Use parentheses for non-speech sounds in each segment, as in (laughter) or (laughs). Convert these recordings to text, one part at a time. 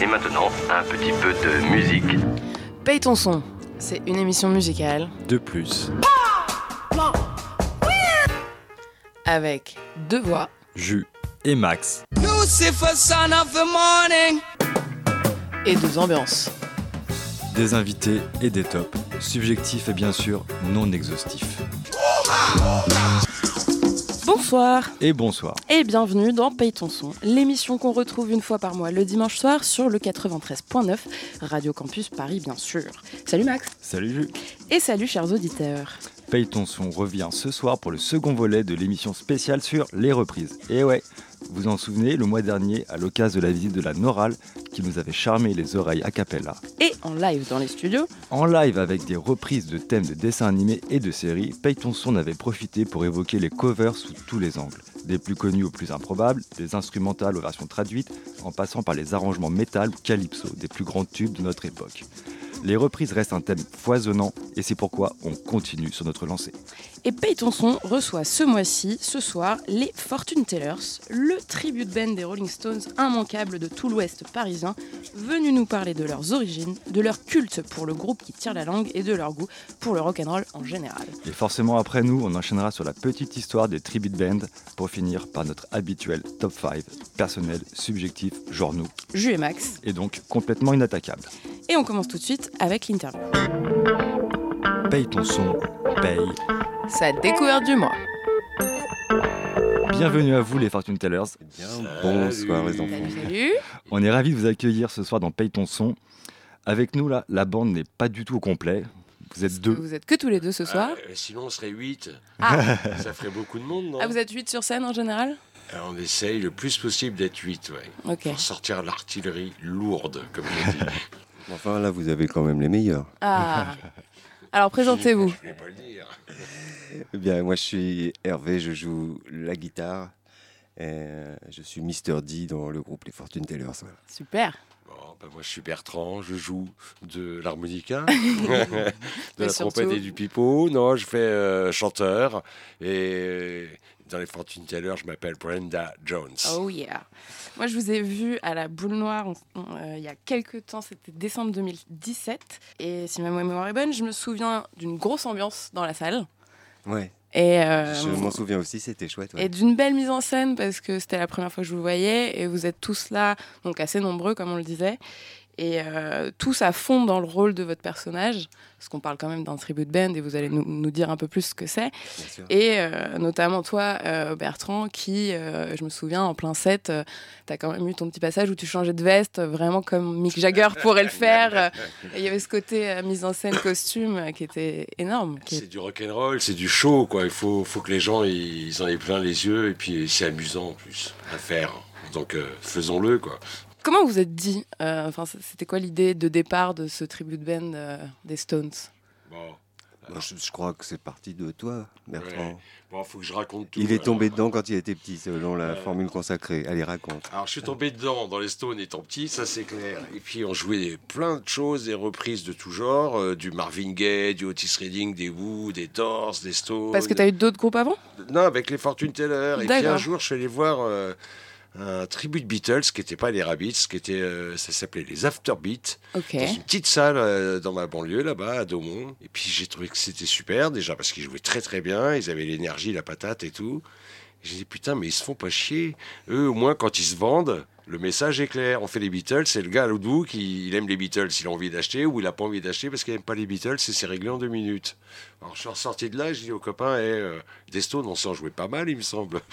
Et maintenant, un petit peu de musique. Paye ton son, c'est une émission musicale De plus, avec deux voix Jus et Max. Lucifer, son of the morning. et deux ambiances. Des invités et des tops. Subjectifs et bien sûr non exhaustifs. Bonsoir Et bonsoir. et bienvenue dans Paye ton son, l'émission qu'on retrouve une fois par mois le dimanche soir sur le 93.9 Radio Campus Paris bien sûr. Salut Max Salut Jus. et salut chers auditeurs. Paye ton son revient ce soir pour le second volet de l'émission spéciale sur les reprises. Et ouais, vous en souvenez, le mois dernier, à l'occasion de la visite de la Noral, qui nous avait charmé les oreilles a cappella, Et en live dans les studios, en live avec des reprises de thèmes de dessins animés et de séries, Paye ton son avait profité pour évoquer les covers sous tous les angles, des plus connus aux plus improbables, des instrumentales aux versions traduites, en passant par les arrangements métal ou calypso, des plus grands tubes de notre époque. Les reprises restent un thème foisonnant et c'est pourquoi on continue sur notre lancée. Et Paye ton son reçoit ce mois-ci, ce soir, les Fortune Tellers, le tribute band des Rolling Stones immanquable de tout l'ouest parisien, venu nous parler de leurs origines, de leur culte pour le groupe qui tire la langue et de leur goût pour le rock'n'roll en général. Et forcément après nous, on enchaînera sur la petite histoire des tribute bands pour finir par notre habituel top 5, personnel, subjectif, genre nous, Jus et Max. et donc complètement inattaquable. Et on commence tout de suite avec l'interview. Paye ton son, paye. Sa découverte du mois. Bienvenue à vous les Fortune Tellers. Bien, bonsoir les enfants. Salut, salut. On est ravis de vous accueillir ce soir dans Paye ton son. Avec nous là, la bande n'est pas du tout au complet. Vous êtes deux. Vous êtes que tous les deux ce soir. Ah, euh, sinon, on serait 8. Ah. (laughs) Ça ferait beaucoup de monde, non? Ah, vous êtes 8 sur scène en général? Alors, On essaye le plus possible d'être 8, ouais. Ok. Pour sortir l'artillerie lourde, comme je dis. (laughs) (laughs) Enfin là, vous avez quand même les meilleurs. Ah. Alors présentez-vous. Je vais pas le dire. Eh bien, moi je suis Hervé, je joue la guitare. Et euh, je suis Mister D dans le groupe Les Fortune Tellers. voilà. Super. Bon, ben moi, je suis Bertrand, je joue de l'harmonica, (laughs) de Mais la surtout- trompette et du pipeau. Non, je fais euh, chanteur. Et dans les Fortune Tellers, je m'appelle Brenda Jones. Oh yeah. Moi, je vous ai vu à la Boule Noire on- on- euh, il y a quelques temps, c'était décembre 2017. Et si ma mémoire est bonne, je me souviens d'une grosse ambiance dans la salle. Ouais, Et, euh, je m'en souviens aussi, c'était chouette. ouais. et d'une belle mise en scène parce que c'était la première fois que je vous voyais et vous êtes tous là, donc assez nombreux comme on le disait. Et euh, tous à fond dans le rôle de votre personnage, parce qu'on parle quand même d'un tribute band et vous allez nous, nous dire un peu plus ce que c'est. Et euh, notamment toi, euh, Bertrand, qui, euh, je me souviens, en plein set, euh, t'as quand même eu ton petit passage où tu changeais de veste, vraiment comme Mick Jagger pourrait le (laughs) faire. Il y avait ce côté mise en scène costume qui était énorme. qui C'est du rock'n'roll, c'est du show, quoi. Il faut, faut que les gens ils en aient plein les yeux et puis c'est amusant en plus à faire. Donc faisons-le, quoi. Comment vous êtes dit euh, Enfin, c'était quoi l'idée de départ de ce tribute band euh, des Stones? Bon, je, je crois que c'est parti de toi, Bertrand. Ouais. bon, faut que je raconte tout. Il est alors. tombé dedans quand il était petit, selon la Ouais. formule consacrée. Allez, raconte. Alors je suis tombé dedans dans les Stones étant petit, ça c'est clair. Et puis on jouait plein de choses, des reprises de tout genre, euh, du Marvin Gaye, du Otis Redding, des Who, des Doors, des Stones. Parce que t'as eu d'autres groupes avant? Non, avec les Fortune Teller. Et puis un jour, je suis allé voir euh, un tribute Beatles, qui n'était pas les Rabbits, qui était, euh, ça s'appelait les Afterbeats, Ok. dans une petite salle euh, dans ma banlieue, là-bas, à Daumont. Et puis j'ai trouvé que c'était super, déjà parce qu'ils jouaient très très bien, ils avaient l'énergie, la patate et tout. J'ai dit, putain, mais ils se font pas chier. Eux, au moins, quand ils se vendent, le message est clair. On fait les Beatles, c'est le gars à l'autre bout qui il aime les Beatles, il a envie d'acheter, ou il a pas envie d'acheter parce qu'il aime pas les Beatles, et c'est réglé en deux minutes. Alors je suis ressorti de là, j'ai dit aux copains, eh, euh, on s'en jouait pas mal, il me semble. (laughs)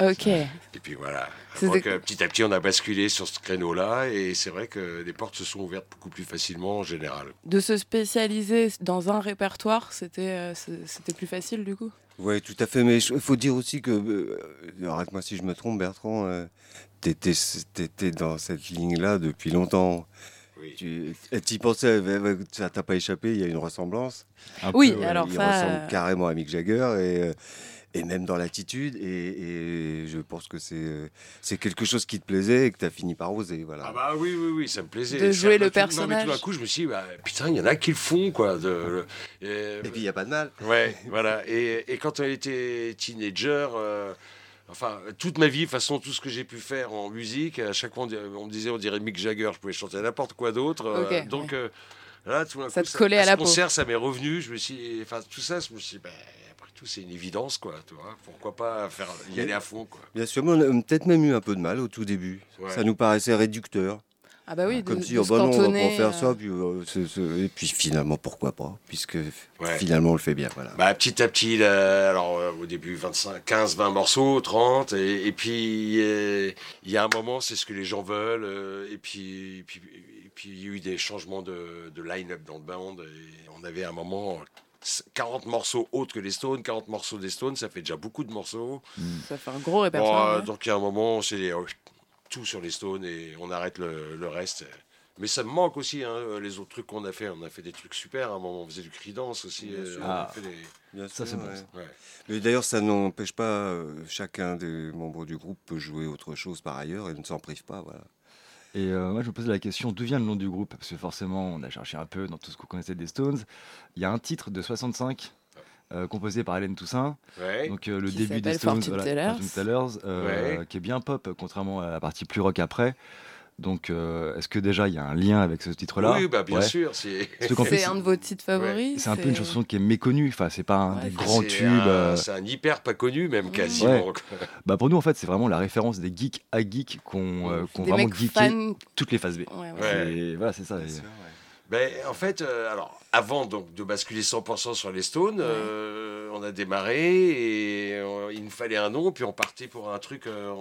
Ok. Et puis voilà. Donc, euh, petit à petit, on a basculé sur ce créneau-là, et c'est vrai que les portes se sont ouvertes beaucoup plus facilement en général. De se spécialiser dans un répertoire, c'était euh, c'était plus facile du coup? Oui, tout à fait. Mais il faut dire aussi que, euh, arrête-moi si je me trompe, Bertrand, euh, t'étais, t'étais dans cette ligne-là depuis longtemps. Oui. Tu y pensais, ça t'a pas échappé, il y a une ressemblance. Un Oui, peu, alors il ça, ressemble euh, carrément à Mick Jagger et, euh, et même dans l'attitude. Et, et je pense que c'est, euh, c'est quelque chose qui te plaisait et que tu as fini par oser. Voilà. Ah bah oui, oui, oui, ça me plaisait. De jouer le tout- non, mais personnage. tout d'un coup, je me suis dit, bah, putain, il y en a qui le font, quoi. De, le- et- Et puis il n'y a pas de mal. Ouais, (laughs) voilà. Et, et quand on était teenager, euh, Enfin, toute ma vie, de toute façon, tout ce que j'ai pu faire en musique, à chaque fois, on, me disait, on dirait Mick Jagger, je pouvais chanter n'importe quoi d'autre. euh, donc, euh, là, tout d'un Ça coup, te collait à ce la peau. concert, ça m'est revenu. Je me suis, enfin, tout ça, je me suis dit, ben, après tout, c'est une évidence, quoi. Tu vois, pourquoi pas faire, y aller à fond, quoi. Bien sûr, mais on a peut-être même eu un peu de mal au tout début. Ouais. Ça nous paraissait réducteur. Ah bah oui, de, Comme de si, oh, bah non, on va pas faire euh, ça. Puis, euh, c'est- c'est- Et puis finalement, pourquoi pas Puisque Ouais. finalement, on le fait bien. Voilà. Bah, petit à petit, là, alors euh, au début 25, 15, 20 morceaux, 30, et, et puis euh, il y a un moment, c'est ce que les gens veulent, euh, et puis et puis et puis il y a eu des changements de, de line-up dans le band, et on avait un moment 40 morceaux autres que les Stones, 40 morceaux des Stones, ça fait déjà beaucoup de morceaux. Ça fait un gros Bon, répertoire. euh, ouais. donc il y a un moment, oh, tout sur les Stones et on arrête le, le reste. Mais ça me manque aussi, hein, les autres trucs qu'on a fait. On a fait des trucs super. À un moment, on faisait du Creedance aussi. Bien euh, sûr. on a Ah. fait des- Bien Ça, c'est bon, ouais. ça. ouais. Mais d'ailleurs, ça n'empêche pas, euh, chacun des membres du groupe peut jouer autre chose par ailleurs et ne s'en prive pas. Voilà. Et euh, moi, je me posais la question d'où vient le nom du groupe? Parce que forcément, on a cherché un peu dans tout ce qu'on connaissait des Stones. Il y a un titre de 65 euh, composé par Hélène Toussaint. Ouais. Donc euh, le Qui début des Stones, Fortune Tellers. Euh, Ouais. qui est bien pop, contrairement à la partie plus rock après. Donc, euh, est-ce que déjà il y a un lien avec ce titre-là Oui, bah, bien Ouais. sûr. C'est un de vos titres favoris c'est un peu une chanson qui est méconnue. Enfin, c'est pas un Ouais, des c'est un- hyper pas connu, même Mmh. quasiment. Ouais. Bah pour nous, en fait, c'est vraiment la référence des geeks à geeks qu'on euh, Des vraiment geeké fans. toutes les phases B. Ouais, ouais. Ouais. Et voilà, c'est ça. Et- Ben, en fait, euh, alors, avant donc, de basculer 100% sur les Stones, Ouais. euh, on a démarré et il nous fallait un nom. Puis on partait pour un truc euh,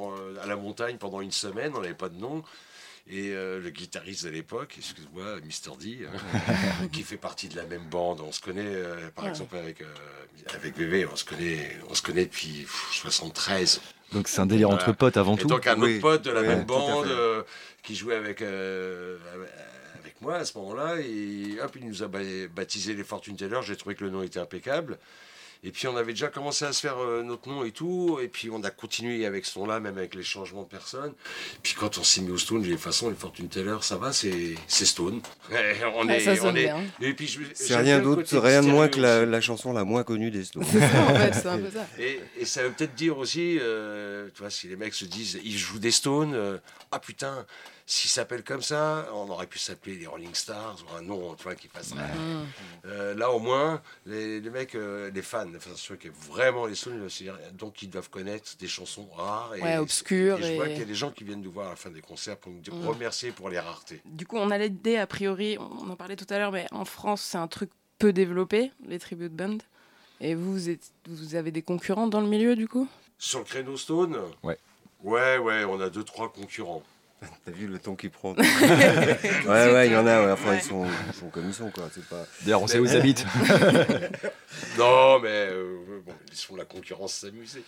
à la montagne pendant une semaine. On n'avait pas de nom. Et euh, le guitariste de l'époque, excuse-moi, Mr. D, hein, (laughs) qui fait partie de la même bande, on se connaît, euh, par Ouais. exemple, avec, euh, avec Bébé, on se connaît, on se connaît depuis pff, 73. Donc c'est un délire Voilà. entre potes avant Et tout. donc un Oui, autre pote de la oui, même bande euh, qui jouait avec, euh, avec moi à ce moment-là. Et hop, il nous a ba- baptisé les Fortune Tellers. J'ai trouvé que le nom était impeccable. Et puis on avait déjà commencé à se faire euh, notre nom et tout. Et puis on a continué avec ce nom-là, même avec les changements de personnes. Puis quand on s'est mis au Stone, j'ai dit, de toute façon, les Fortune Tellers, ça va, c'est c'est Stone. (laughs) on Ouais, est, ça on est- bien. Et puis C'est rien d'autre, rien de moins que la, chanson la moins connue des Stones. (laughs) C'est ça, en fait, c'est un peu ça. Et, et ça veut peut-être dire aussi, euh, tu vois, si les mecs se disent, ils jouent des Stones, euh, ah putain, s'ils s'appellent comme ça, on aurait pu s'appeler les Rolling Stars ou un nom, tu vois, qui passerait. Euh, là, au moins, les, les mecs, euh, les fans, enfin, ceux qui aiment vraiment les c'est- donc ils doivent connaître des chansons rares. Et, Ouais, obscures Et je vois et- qu'il y a des gens qui viennent nous voir à la fin des concerts pour nous dire- Mm. remercier pour les raretés. Du coup, on a l'idée, a priori, on en parlait tout à l'heure, mais en France, c'est un truc peu développé, les tribute bands. Et vous, vous, êtes- vous avez des concurrents dans le milieu, du coup? Sur le créneau Stone? Ouais. Ouais, ouais, on a deux, trois concurrents. (laughs) T'as vu le ton qu'il prend (laughs) Ouais, ouais, il y en a. ouais. Enfin, Ouais. ils, sont, ils sont comme ils sont, quoi. C'est pas... D'ailleurs, on sait où ils habitent. (laughs) Non, mais euh, bon, laissons la concurrence s'amuser.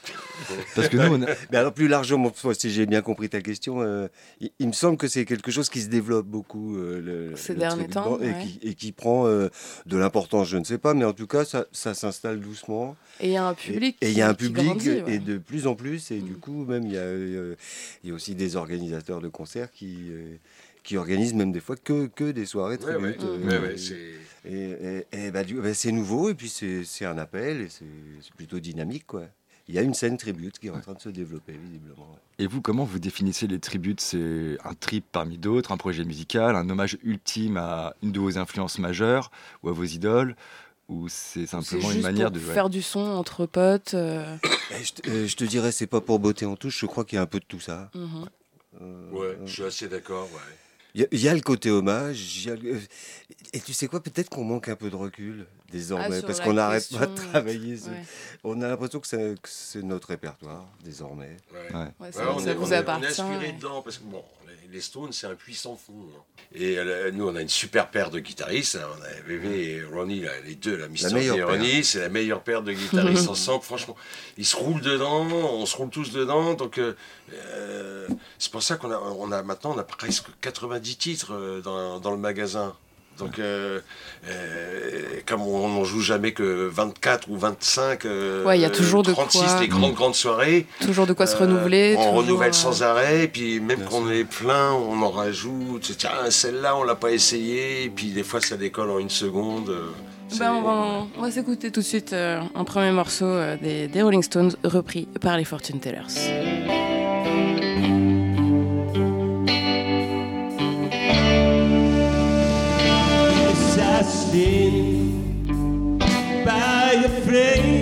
Parce que nous, on a- Mais alors, plus largement, si j'ai bien compris ta question, euh, il, il me semble que c'est quelque chose qui se développe beaucoup euh, le, Ces le derniers temps, et, ouais. qui, et qui prend euh, de l'importance, je ne sais pas, mais en tout cas, ça, ça s'installe doucement. Et il y a un public. Et il y a un public, grandit, ouais. et de plus en plus, et du coup, même, il y, a, euh, il y a aussi des organisateurs de concerts qui, euh, qui organisent même des fois que, que des soirées tribute. Ouais, euh, ouais, et, et- et bah, bah, c'est nouveau, et puis c'est c'est un appel, et c'est c'est plutôt dynamique, quoi. Il y a une scène tribute qui est en train de se développer, visiblement. Et vous, comment vous définissez les tributes? C'est un trip parmi d'autres, un projet musical, un hommage ultime à une de vos influences majeures ou à vos idoles Ou c'est simplement une manière pour de. ouais. faire du son entre potes. euh, Et je, te- je te dirais, c'est pas pour botter en touche, je crois qu'il y a un peu de tout ça. Euh, Ouais, euh, je suis assez d'accord, ouais. Il y, a- il y a le côté hommage, il y a le- euh, et tu sais quoi, peut-être qu'on manque un peu de recul désormais, Ah, parce qu'on n'arrête pas de travailler. Ouais. On a l'impression que c'est que c'est notre répertoire, désormais. Ouais. Ouais. Ouais, Ouais, ça, on, ça est, vous on est- on est appartient. inspiré ouais. dedans parce que bon, les, Stones c'est un puissant fond. hein. Et euh, nous on a une super paire de guitaristes. hein. On a Bébé et Ronnie, là, les deux, la Mister et Ronnie, c'est la meilleure paire de guitaristes (laughs) ensemble. Franchement, ils se roulent dedans, on se roule tous dedans. Donc euh, euh, c'est pour ça qu'on a, on a maintenant on a presque 90 titres dans, dans le magasin. Donc, euh, euh, comme on n'en joue jamais que 24 ou 25, euh, Ouais, il y a toujours de 36, quoi. les grandes, grandes soirées, Toujours de quoi se euh, renouveler. On toujours, renouvelle euh, sans arrêt, et puis même Bien quand on est plein, on en rajoute. Tiens, celle-là, on l'a pas essayé, et puis des fois, ça décolle en une seconde. euh, Ben, on va, on va s'écouter tout de suite euh, un premier morceau euh, des, des Rolling Stones repris par les Fortune Tellers. Assassin by the flame,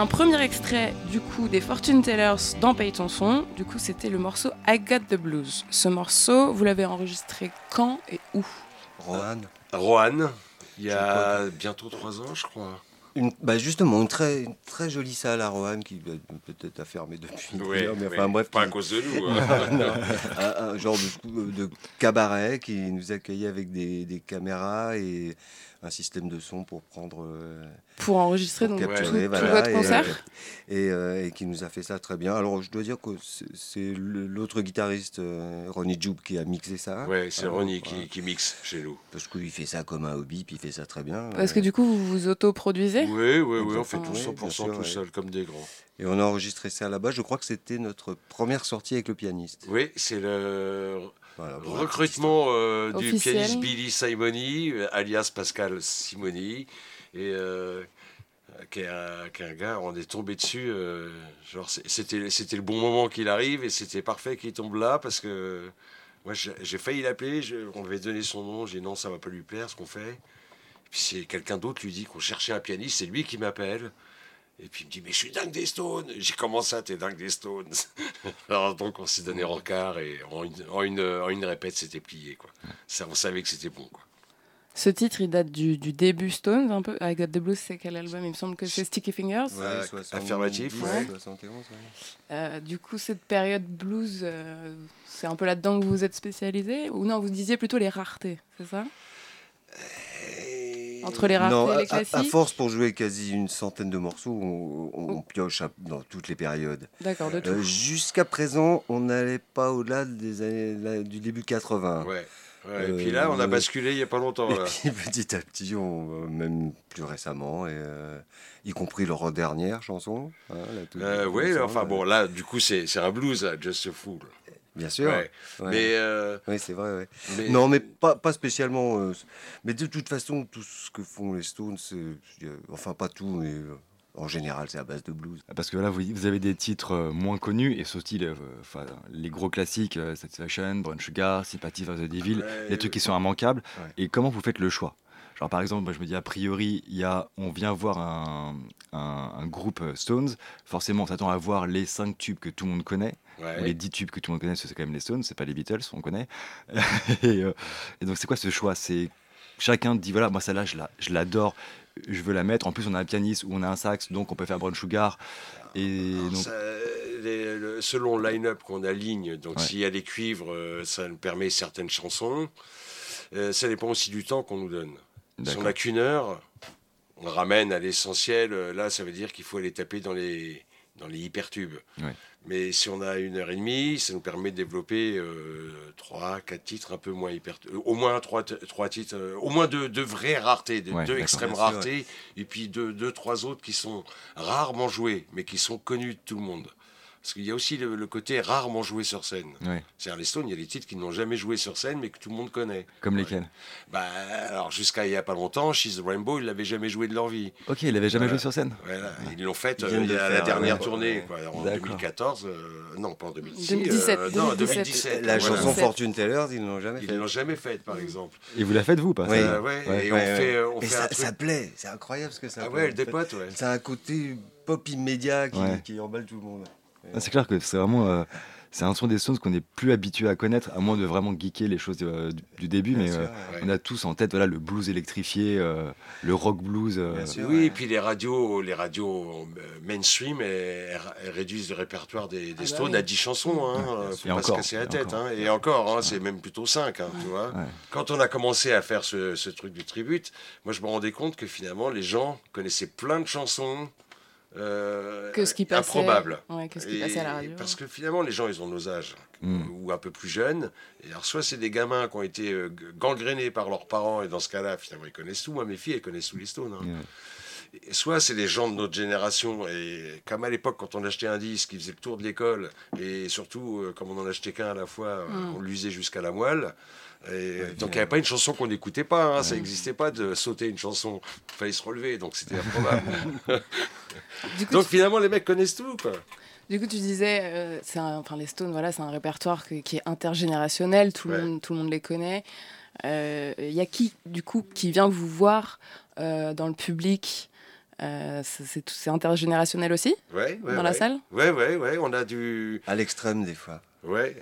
un premier extrait du coup des Fortune Tellers dans Paye ton son. Du coup, c'était le morceau I Got the Blues. Ce morceau, vous l'avez enregistré quand et où? Rohan. Rohan, il y a bientôt trois ans, je crois. Une, bah justement, une très, une très jolie salle à Rohan qui peut-être a fermé depuis. mais enfin bref. pas à cause de nous. (laughs) hein. Non, un, un genre de, de cabaret qui nous accueillait avec des, des caméras et un système de son pour prendre euh, Pour enregistrer pour donc Ouais. tout, capturer, tout voilà, votre et, concert euh, et, euh, et qui nous a fait ça très bien. Alors je dois dire que c'est- l'autre guitariste euh, Ronnie Joub qui a mixé ça. Ouais, c'est Ronnie voilà. qui, qui mixe chez nous. Parce qu'il fait ça comme un hobby, puis il fait ça très bien. Parce que du coup, vous vous autoproduisez Oui, oui, oui, on fait tout Exactement, 100% oui, bien sûr, tout ouais. seul, comme des grands. Et on a enregistré ça là-bas. Je crois que c'était notre première sortie avec le pianiste. Oui, c'est le Voilà, bon, recrutement euh, du pianiste Billy Simoni, euh, alias Pascal Simoni, et euh, qui, est un, qui est un gars, on est tombé dessus. euh, genre, c'était, c'était le bon moment qu'il arrive et c'était parfait qu'il tombe là parce que moi j'ai, failli l'appeler, je- on lui avait donné son nom, j'ai dit non, ça va pas lui plaire ce qu'on fait. Puis c'est quelqu'un d'autre lui dit qu'on cherchait un pianiste, c'est lui qui m'appelle. Et puis il me dit, mais je suis dingue des Stones. J'ai commencé à t'es dingue des Stones. (laughs) Alors donc on s'est donné rencard et en une, en une, en une répète, c'était plié. Quoi. Ça, on savait que c'était bon. Quoi. Ce titre, il date du, du début Stones, un peu. I Got the Blues, c'est quel album? Il me semble que c'est Sticky Fingers. Ouais, 70, affirmatif, ouais. 71, ouais. Euh, du coup, cette période blues, euh, c'est un peu là-dedans que vous vous êtes spécialisé? Ou non, vous disiez plutôt les raretés, c'est ça? Et- Entre les raretés Non, et à, les à- classiques à force pour jouer quasi une centaine de morceaux, on, on- on pioche à- dans toutes les périodes. D'accord, de tout. Euh, Jusqu'à présent, on n'allait pas au-delà des années, du début 80. Ouais. ouais, et Euh, puis là, on a ouais. basculé il n'y a pas longtemps. Et là. puis (laughs) petit à petit, on, euh, même plus récemment, et, euh, y compris leur dernière chanson. hein, Euh, oui, enfin euh, bon, là, du coup, c'est c'est un blues, là, Just a Fool. Bien sûr. Ouais. ouais. Mais, euh, Oui, c'est vrai. ouais. mais- Non, mais pas, pas spécialement. euh, mais de toute façon, tout ce que font les Stones, c'est- euh, enfin pas tout, mais euh, en général, c'est à base de blues. Parce que là, vous, vous avez des titres moins connus et ce style, euh, enfin, les gros classiques, euh, Satisfaction, Brown Sugar, Sympathy for the Devil, Ouais, les trucs qui sont immanquables. Ouais. Et comment vous faites le choix? Genre, par exemple, moi, je me dis, a priori, il y a, on vient voir un, un- un groupe euh, Stones. Forcément, on s'attend à voir les 5 tubes que tout le monde connaît, ouais. ou les 10 tubes que tout le monde connaît, c'est quand même les Stones, c'est pas les Beatles, on connaît. (laughs) et, euh, et donc, c'est quoi ce choix? C'est chacun dit, voilà, moi, celle-là, je la- je l'adore, je veux la mettre. En plus, on a un pianiste ou on a un sax, donc on peut faire Brown Sugar. Et Alors, donc, ça, les- le- selon le line-up qu'on aligne, donc Ouais. s'il y a des cuivres, euh, ça nous permet certaines chansons. Euh, ça dépend aussi du temps qu'on nous donne. Si on n'a qu'une heure, on ramène à l'essentiel. Là, ça veut dire qu'il faut aller taper dans les, dans les hypertubes. Ouais. Mais si on a une heure et demie, ça nous permet de développer euh, trois, quatre titres un peu moins hyper, euh, au moins trois, trois titres, euh, au moins deux, deux vraies raretés, deux, Ouais, deux extrêmes raretés, et puis deux, deux, trois autres qui sont rarement joués, mais qui sont connus de tout le monde. Parce qu'il y a aussi le, le côté rarement joué sur scène. Ouais. C'est-à-dire les Stones, il y a des titres qui n'ont jamais joué sur scène, mais que tout le monde connaît. Comme Ouais. lesquels? Bah, alors jusqu'à il y a pas longtemps, She's the Rainbow, ils l'avaient jamais joué de leur vie. Ok, il avait jamais Voilà. joué sur scène. Voilà, ils l'ont fait Ils euh, la dernière ouais. tournée, quoi, en D'accord. 2014. euh, non, pas en 2016. 2017, euh, non, 2017. 2017. La chanson 17. Fortune Tellers, ils ne l'ont jamais Ils fait. ne l'ont jamais faite, par exemple. Et vous la faites vous, pas Oui. Euh. Et on fait, euh, on Et fait ça, un truc. ça plaît, c'est incroyable ce que ça Ah ouais, fait. dépote, ouais. C'est un côté pop immédiat qui emballe tout le monde. Ah, C'est clair que c'est vraiment. euh, c'est un son des Stones qu'on n'est plus habitué à connaître, à moins de vraiment geeker les choses euh, du, du début. Bien mais sûr, euh, ouais. On a tous en tête voilà, le blues électrifié, euh, le rock blues. euh, sûr. Oui, ouais. et puis les radios, les radios mainstream, elles, elles réduisent le répertoire des, des bah Stones oui. à 10 chansons. Hein, Ouais, faut et pas encore, se casser la tête. encore. hein. Et encore, hein, c'est même plutôt 5, tu vois. Ouais. Quand on a commencé à faire ce, ce truc du tribute, moi je me rendais compte que finalement les gens connaissaient plein de chansons euh, Que ce qui passait. improbables. Ouais, que ce qui Et- passait à la radio. Parce que finalement, les gens, ils ont nos âges, Mm. ou un peu plus jeunes. Et alors, soit c'est des gamins qui ont été euh, gangrénés par leurs parents, et dans ce cas-là, finalement, ils connaissent tout. Moi, mes filles, elles connaissent tous les Stones. hein. Soit c'est des gens de notre génération, et comme à l'époque, quand on achetait un disque, il faisait le tour de l'école, et surtout, euh, comme on en achetait qu'un à la fois, euh, Mm. on l'usait jusqu'à la moelle. Et, donc il n'y avait pas une chanson qu'on n'écoutait pas, hein, ça n'existait pas de sauter une chanson, il fallait se relever, donc c'était improbable. (laughs) Coup, donc tu, finalement les mecs connaissent tout. Quoi. du coup, tu disais, euh, c'est enfin, les Stones, voilà, c'est un répertoire que- qui est intergénérationnel, tout, Ouais. le monde, tout le monde les connaît. Il y a qui, du coup, qui vient vous voir euh, dans le public Euh, c'est- intergénérationnel aussi, Ouais, ouais, dans la salle? Ouais, ouais, ouais, on a du... À l'extrême, des fois. Ouais,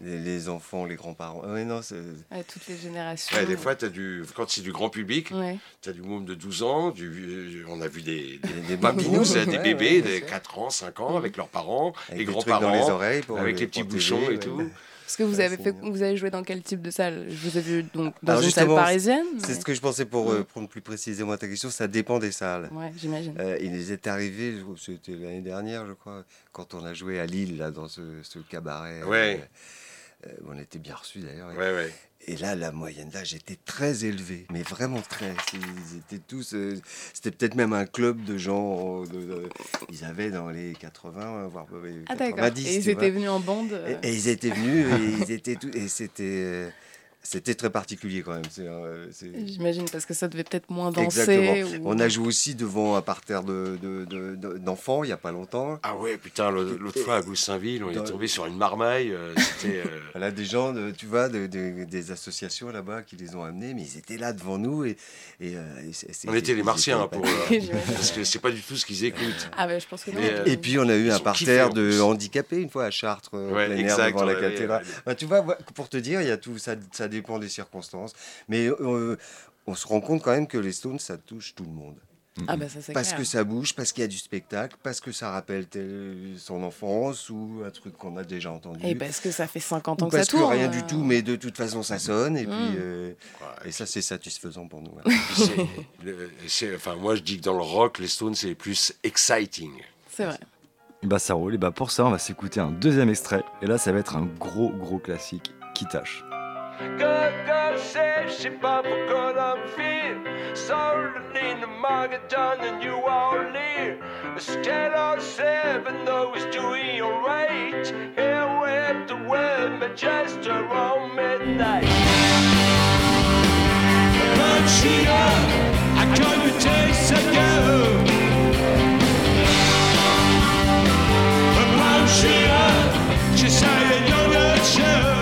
Les, les enfants, les grands-parents. Ouais, non, c'est. Ouais, Toutes les générations. ouais des fois, as du... quand c'est du grand public, Ouais. tu as du môme de 12 ans, du... on a vu des, des, Des, babous, des ouais, bébés ouais, de bien sûr. 4 ans, 5 ans, avec leurs parents, Avec les les grands-parents, avec les petits protéger, bouchons et ouais. tout. Parce que vous Ouais, avez c'est fait, vous avez joué dans quel type de salle? Je vous ai vu donc dans Alors une salle parisienne. C'est mais- ce que je pensais pour euh, prendre plus précisément ta question. Ça dépend des salles. Ouais, j'imagine. Euh, il nous est arrivé, c'était l'année dernière, je crois, quand on a joué à Lille, là, dans ce, ce cabaret. Ouais. euh, on était bien reçus d'ailleurs. Ouais, ouais. Et là, la moyenne d'âge était très élevée, mais vraiment très. Ils étaient tous. euh, C'était peut-être même un club de gens. euh, de- de- ils avaient dans les 80, voire euh, Ah d'accord. 90. Et ils étaient vois. venus en bande. euh, Et, et ils étaient venus et ils étaient tous. Et c'était. C'était très particulier quand même. c'est, euh, c'est- J'imagine, parce que ça devait peut-être moins danser. Exactement. ou- On a joué aussi devant un parterre de, de- de- de- d'enfants il n'y a pas longtemps. Ah ouais, putain, l'autre fois à Goussainville, on est tombé sur une marmaille. euh, C'était. euh, (laughs) Voilà, des gens, de- tu vois, de- de- des associations là-bas qui les ont amenés, mais ils étaient là devant nous. Et, et, euh, et c'est- c'est- on était les martiens hein, pour. euh, (laughs) parce que c'est pas du tout ce qu'ils écoutent. Ah ouais, je pense que non. Mais, euh, Et puis on a eu un parterre de handicapés une fois à Chartres, en Ouais, plein air, exact, devant la avait- cathédrale. ouais. Bah, tu vois, pour te dire, il y a tout, ça, ça dépend des circonstances. Mais euh, on se rend compte quand même que les Stones, ça touche tout le monde. Ah bah ça Parce clair. que ça bouge, parce qu'il y a du spectacle, parce que ça rappelle son enfance ou un truc qu'on a déjà entendu. Et parce que ça fait 50 ans ou que ça parce que tourne. rien euh. du tout, mais de toute façon ça sonne. Et, puis, euh, Ouais, et ça, c'est satisfaisant pour nous. (laughs) le- c'est- Enfin, moi, je dis que dans le rock, les Stones, c'est plus exciting. C'est vrai. Et bah ça roule. Et bah pour ça, on va s'écouter un deuxième extrait. Et là, ça va être un gros gros classique qui tâche. Good girl says she but for good I'm feel Sold in the market down and you all leave Scale of seven though it's doing alright Here with the women just around midnight. But she up, I come taste a girl. But she up, she say a younger show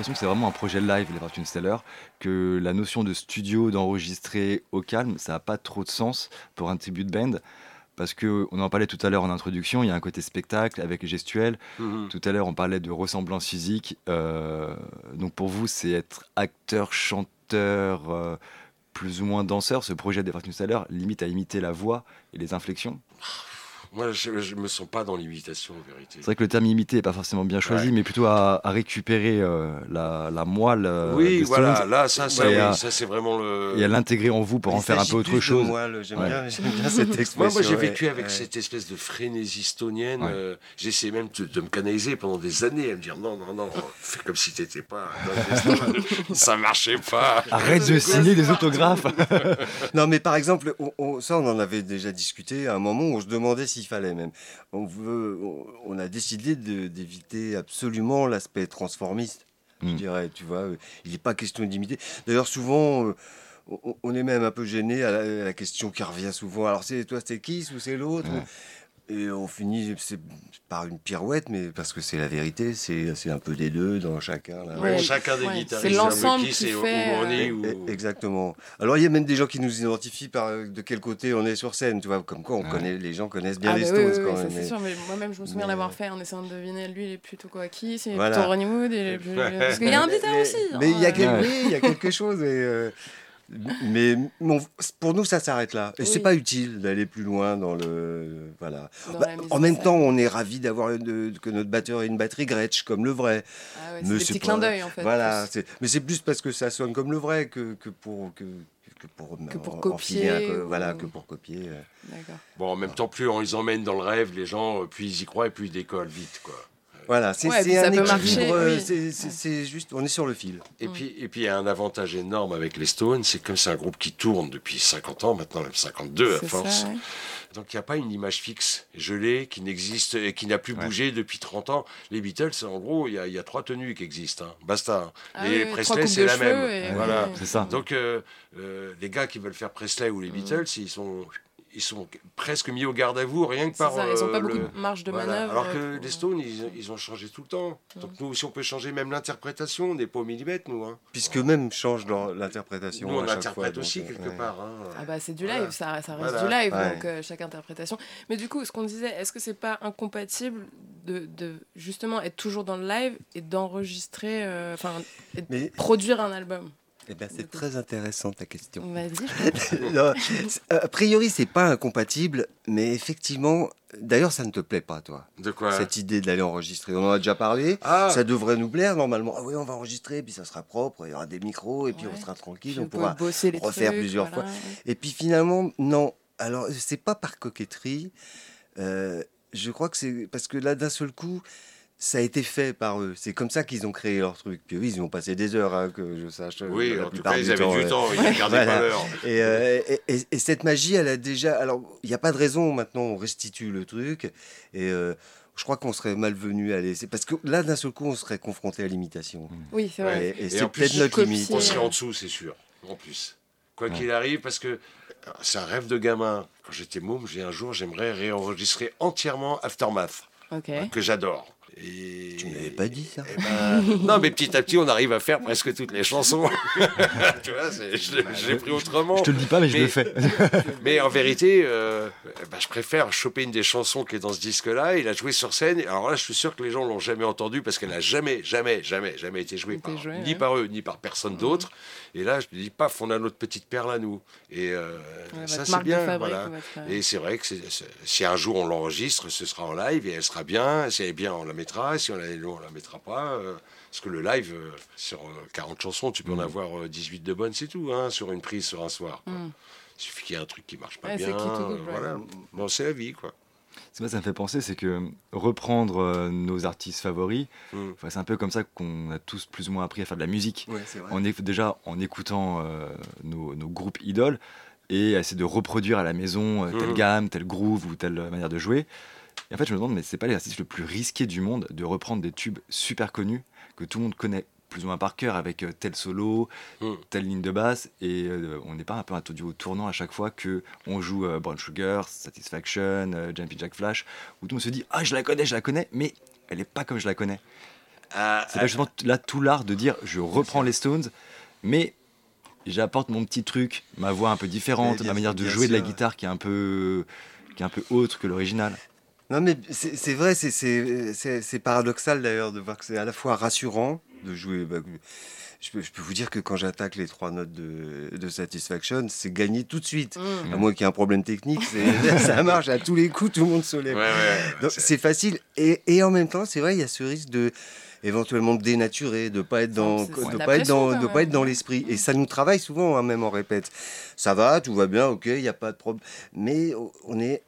l'impression que c'est vraiment un projet live, les Fortune Stellar, que la notion de studio, d'enregistrer au calme, ça n'a pas trop de sens pour un tribute band. Parce que on en parlait tout à l'heure en introduction, il y a un côté spectacle avec gestuel. Mhm. Tout à l'heure, on parlait de ressemblance physique. euh, donc pour vous, c'est être acteur, chanteur, euh, plus ou moins danseur. Ce projet des Fortune Stellar limite à imiter la voix et les inflexions. Moi, je, je me sens pas dans l'imitation, en vérité. C'est vrai que le terme imiter n'est pas forcément bien choisi, Ouais. mais plutôt à, à récupérer euh, la, la moelle. euh, oui, voilà, là, ça, ça, Et oui, à- ça c'est vraiment le. et à l'intégrer en vous pour Il en faire un peu autre chose. moelle, J'aime Ouais. bien, j'aime bien cette expression. (laughs) Moi, moi j'ai ouais, vécu avec ouais. cette espèce de frénésie stonienne. Ouais. euh, j'ai essayé même de, de me canaliser pendant des années à me dire non, non, non, fais comme si t'étais pas. dans le destin. ça marchait pas. Arrête de signer des autographes. (laughs) Non, mais par exemple, on- on- ça, on en avait déjà discuté à un moment où on se demandait s'il fallait même. On, veut, on, a décidé d'éviter absolument l'aspect transformiste, je Mm. dirais, tu vois. Il n'est pas question d'imiter. D'ailleurs, souvent, euh, on, on est même un peu gêné à la, à la question qui revient souvent. Alors, c'est toi, c'est qui ou c'est l'autre Ouais. Et on finit c'est par une pirouette, mais parce que c'est la vérité, c'est c'est un peu des deux dans chacun. Là. Ouais. Chacun des Ouais, guitaristes, c'est l'ensemble qui et fait, où on est, E- Exactement. Alors il y a même des gens qui nous identifient par de quel côté on est sur scène, tu vois, comme quoi on Ouais. connaît, les gens connaissent bien Ah les bah Stones oui, oui, quand oui, ça même. c'est mais- sûr, mais moi-même je me souviens mais, l'avoir euh, fait en essayant de deviner lui il est plutôt quoi qui, c'est Voilà. plutôt Ronnie Wood, il est plus... Ouais. parce qu'il y a un (laughs) mais, aussi. Mais il y a, hein. oui, il y a quelque chose. Et, euh, mais pour nous, ça s'arrête là. Et c'est Oui. pas utile d'aller plus loin dans le. Voilà. Dans Bah, en en même temps, on est ravi d'avoir que notre batteur ait une batterie Gretsch comme le vrai. Ah ouais, c'est des c'est petits pas- clins d'œil en fait. Voilà. c'est- Mais c'est plus parce que ça sonne comme le vrai que, que pour. Que, que pour, Que pour en- copier ou- Voilà, que pour copier. euh. Bon, en même temps, plus on les emmène dans le rêve, les gens, euh, plus ils y croient et plus ils décollent vite, quoi. Voilà, c'est Ouais, un équilibre. euh, oui. c'est- juste, on est sur le fil. Et Mm. puis, et puis, il y a un avantage énorme avec les Stones, c'est que comme c'est un groupe qui tourne depuis 50 ans, maintenant même 52 à force, ça, ouais. donc il n'y a pas une image fixe, gelée, qui n'existe et qui n'a plus Ouais. bougé depuis 30 ans. Les Beatles, en gros, il y, a- il y a trois tenues qui existent, hein. basta. Ah et oui, Presley, c'est la même. et- Voilà. ça. Donc, euh, euh, les gars qui veulent faire Presley ou les Mm. Beatles, ils sont, ils sont presque mis au garde à vous, rien que par. ça, ils n'ont euh, pas beaucoup le- de marge de voilà. manœuvre. Alors que euh, les Stones, ils, ils ont changé tout le temps. Mm. Donc nous aussi, on peut changer même l'interprétation. On n'est pas au millimètre, nous. Hein. Puisque même change leur- l'interprétation. Nous, on à chaque interprète fois, donc, aussi euh, quelque ouais. part. hein. Ah bah c'est du Voilà. live, ça, ça reste Voilà. du live, Ouais. donc euh, chaque interprétation. Mais du coup, ce qu'on disait, est-ce que c'est pas incompatible de, de justement être toujours dans le live et d'enregistrer, euh, enfin, Mais produire un album? Eh ben, c'est très intéressant ta question. (laughs) Non, c'est- a priori, c'est pas incompatible, mais effectivement, d'ailleurs, ça ne te plaît pas, toi, De quoi? Cette idée d'aller enregistrer. On en a déjà parlé. Ah, Ça devrait nous plaire normalement. Ah oui, on va enregistrer, puis ça sera propre, il y aura des micros, et puis Ouais. on sera tranquille, on pourra. bosser les refaire trucs, plusieurs voilà. Et puis finalement, non. Alors, c'est pas par coquetterie. Euh, je crois que c'est parce que là, d'un seul coup, ça a été fait par eux. C'est comme ça qu'ils ont créé leur truc. Puis oui, ils ont passé des heures, hein, que je sache. oui, la en tout plupart cas, du ils avaient temps, du temps. Ils ne gardaient Voilà. pas l'heure. Et, euh, et- et- et cette magie, elle a déjà. Alors, il n'y a pas de raison maintenant, on restitue le truc. Et euh, je crois qu'on serait malvenu à laisser. Parce que là, d'un seul coup, on serait confronté à l'imitation. Oui, c'est vrai. Et, et Et c'est peut-être notre limite. On serait en dessous, c'est sûr. En plus. Quoi Ouais. qu'il arrive, parce que euh, c'est un rêve de gamin. Quand j'étais môme, j'ai un jour, j'aimerais réenregistrer entièrement Aftermath, que j'adore. Et... Tu ne m'avais pas dit ça. Eh ben, (laughs) non, mais petit à petit, on arrive à faire presque toutes les chansons. (laughs) tu vois, je l'ai- je pris autrement. Je te le dis pas, mais je Mais- le fais. (laughs) Mais en vérité, euh, bah, je préfère choper une des chansons qui est dans ce disque-là et la jouer sur scène. Alors là, je suis sûr que les gens l'ont jamais entendue parce qu'elle n'a jamais, jamais, jamais, jamais été jouée, par, ni ouais. par eux, ni par personne d'autre. Et là, je me dis, paf, on a notre petite perle à nous. Et euh, Ouais, ça, c'est bien. fabrique, voilà. votre, euh, Et c'est vrai que si un jour on l'enregistre, ce sera en live et elle sera bien. Si elle est bien, on la mettra. Si on la, on la mettra pas. euh, parce que le live, euh, sur euh, 40 chansons, tu peux en avoir euh, 18 de bonnes, c'est tout, hein, sur une prise, sur un soir. quoi. Mm. Il suffit qu'il y ait un truc qui marche pas Ouais, bien. euh, voilà. Bon, c'est la vie, quoi. C'est moi, ça me fait penser, c'est que reprendre euh, nos artistes favoris, Mm. c'est un peu comme ça qu'on a tous plus ou moins appris à faire de la musique. Ouais, éc- déjà en écoutant euh, nos, nos groupes idoles et essayer de reproduire à la maison euh, telle Mhm. gamme, tel groove ou telle manière de jouer. Et en fait, je me demande, mais c'est pas l'exercice le plus risqué du monde de reprendre des tubes super connus que tout le monde connaît plus ou moins par cœur avec euh, tel solo, Mhm. telle ligne de basse et euh, on n'est pas un peu attendu au tournant à chaque fois que on joue euh, Brown Sugar, Satisfaction, euh, Jumpy Jack Flash où tout le monde se dit ah je la connais, je la connais, mais elle est pas comme je la connais. à- C'est pas justement t- là tout l'art de dire je reprends les Stones, mais j'apporte mon petit truc, ma voix un peu différente, Mais bien- ma manière de jouer de la guitare qui est un peu, qui est un peu autre que l'original. Non, mais c'est vrai, c'est- paradoxal d'ailleurs de voir que c'est à la fois rassurant de jouer. bah, je, peux, je peux vous dire que quand j'attaque les trois notes de, de Satisfaction, c'est gagné tout de suite. Mm. À moins qu'il y ait un problème technique, (laughs) ça marche à tous les coups, tout le monde se lève. ouais. C'est- C'est facile. Et, et en même temps, c'est vrai, il y a ce risque de éventuellement de dénaturer, de pas être dans, de pas être dans, de pas être dans l'esprit. Et ça nous travaille souvent, hein, même en répète. Ça va, tout va bien, ok, il n'y a pas de problème. Mais on est,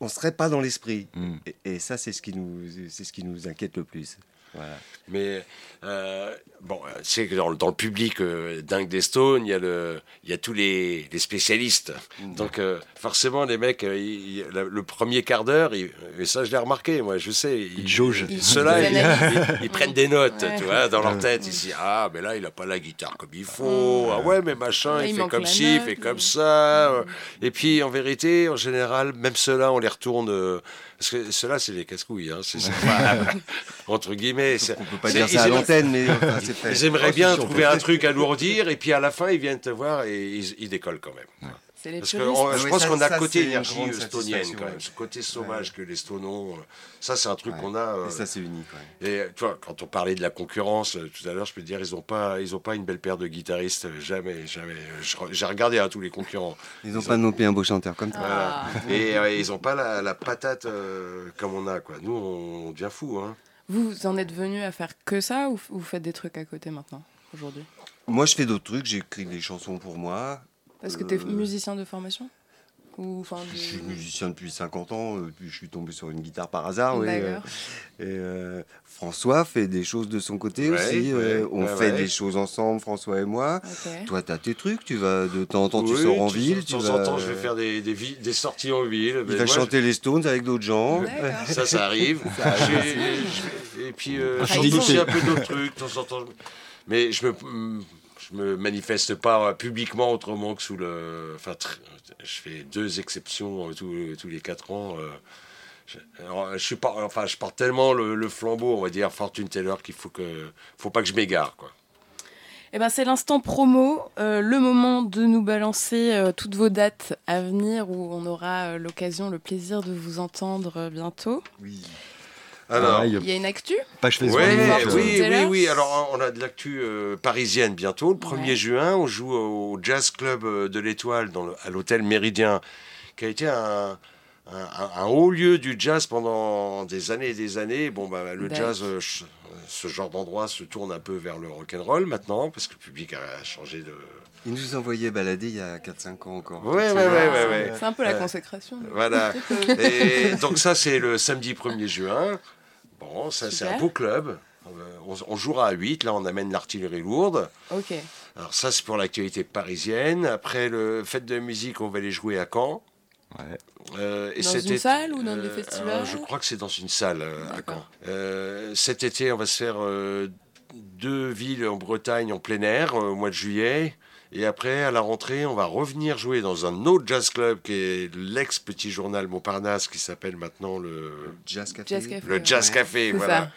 on serait pas dans l'esprit. Mm. Et, et ça, c'est ce qui nous, c'est ce qui nous inquiète le plus. Voilà. Mais euh, bon, euh, c'est que dans, le- dans le public euh, dingue des Stones, il y a le, il y a tous les, les spécialistes. Donc euh, forcément, les mecs, euh, ils- ils- le, le premier quart d'heure, et ça je l'ai remarqué, moi, je sais. Ils, Ils jaugent. Ils- Ceux-là, ils prennent des notes, Ouais. tu vois, dans leur tête. Disent ah, mais là, il a pas la guitare comme il faut. Ah ouais, mais machin, il, il fait comme ci, il fait comme ça. Et puis, en vérité, en général, même ceux-là, on les retourne. euh, parce que ceux-là, c'est les casse-couilles. Hein, c'est- (laughs) entre guillemets. On peut pas dire ça à l'antenne, mais enfin, ils aimeraient bien trouver un truc à lourdir et puis à la fin ils viennent te voir et ils, ils décollent quand même. Les Parce que on- Ah je oui, pense qu'on a ça, côté énergie grande stonienne satisfaction, quand même, ouais. ce côté sauvage que les stonons, euh, ça c'est un truc Ouais. qu'on a. euh, Et ça, c'est unique. ouais. et tu vois, quand on parlait de la concurrence euh, tout à l'heure, je peux te dire, ils n'ont pas, ils ont pas une belle paire de guitaristes, euh, jamais, jamais. J'ai regardé à tous les concurrents. Ils n'ont pas non plus un beau chanteur comme toi. Ah. (laughs) Et euh, ils n'ont pas la, la patate euh, comme on a, quoi. Nous, on, on devient fou, hein. Vous, en êtes venu à faire que ça ou vous faites des trucs à côté maintenant, aujourd'hui? Moi, je fais d'autres trucs. J'écris des chansons pour moi. Parce que tu es Euh, musicien de formation ou, enfin, Je de- suis musicien depuis 50 ans, euh, puis je suis tombé sur une guitare par hasard. oui, euh, et euh, François fait des choses de son côté Ouais, aussi. euh, ouais, on ouais, fait ouais. des choses ensemble, François et moi. Toi, tu as tes trucs, tu vas de temps en temps, tu sors en de ville. De tu temps vas, en temps, je vais faire des, des, vi- des sorties en ville. Il Mais va moi, chanter les Stones avec d'autres gens. Ça, ça arrive. (laughs) J'ai- j'ai- et puis, euh, je chante aussi un peu d'autres trucs, de temps en temps. Mais je me, je me manifeste pas publiquement autrement que sous le. Enfin, tr- je fais deux exceptions euh, tous, tous les quatre ans. euh. Je, alors, je suis pas, enfin, je porte tellement le, le flambeau, on va dire, Fortune Taylor, qu'il faut que, faut pas que je m'égare, quoi. Eh ben, c'est l'instant promo, euh, le moment de nous balancer euh, toutes vos dates à venir où on aura euh, l'occasion, le plaisir de vous entendre euh, bientôt. Oui. Alors, Il y a une actu page Facebook. Ouais, Fortune oui, oui, oui. Alors, on a de l'actu euh, parisienne bientôt. Le 1er Ouais. juin, on joue au Jazz Club euh, de l'Étoile dans le- à l'hôtel Méridien, qui a été un, un, un- un haut lieu du jazz pendant des années et des années. Bon, bah, le D'accord. jazz, euh, ce genre d'endroit se tourne un peu vers le rock'n'roll maintenant, parce que le public a changé de. Il nous envoyait balader il y a 4-5 ans encore. Ouais, ouais, ouais, ouais, ouais. C'est un peu la consécration. Voilà. (laughs) Et donc ça, c'est le samedi 1er juin. Bon, ça, c'est un beau club. Euh, On, on jouera à 8. Là, on amène l'artillerie lourde. Ok. Alors ça, c'est pour l'actualité parisienne. Après le fête de musique, on va aller jouer à Caen. Ouais. Euh, et Dans une salle ou dans des euh, festivals Je crois que c'est dans une salle euh, à. Caen. Euh, cet été, on va se faire euh, deux villes en Bretagne en plein air euh, au mois de juillet. Et après, à la rentrée, on va revenir jouer dans un autre jazz club qui est l'ex-petit journal Montparnasse qui s'appelle maintenant le, Jazz Café. Jazz Café. le Jazz ouais. Café. C'est Voilà.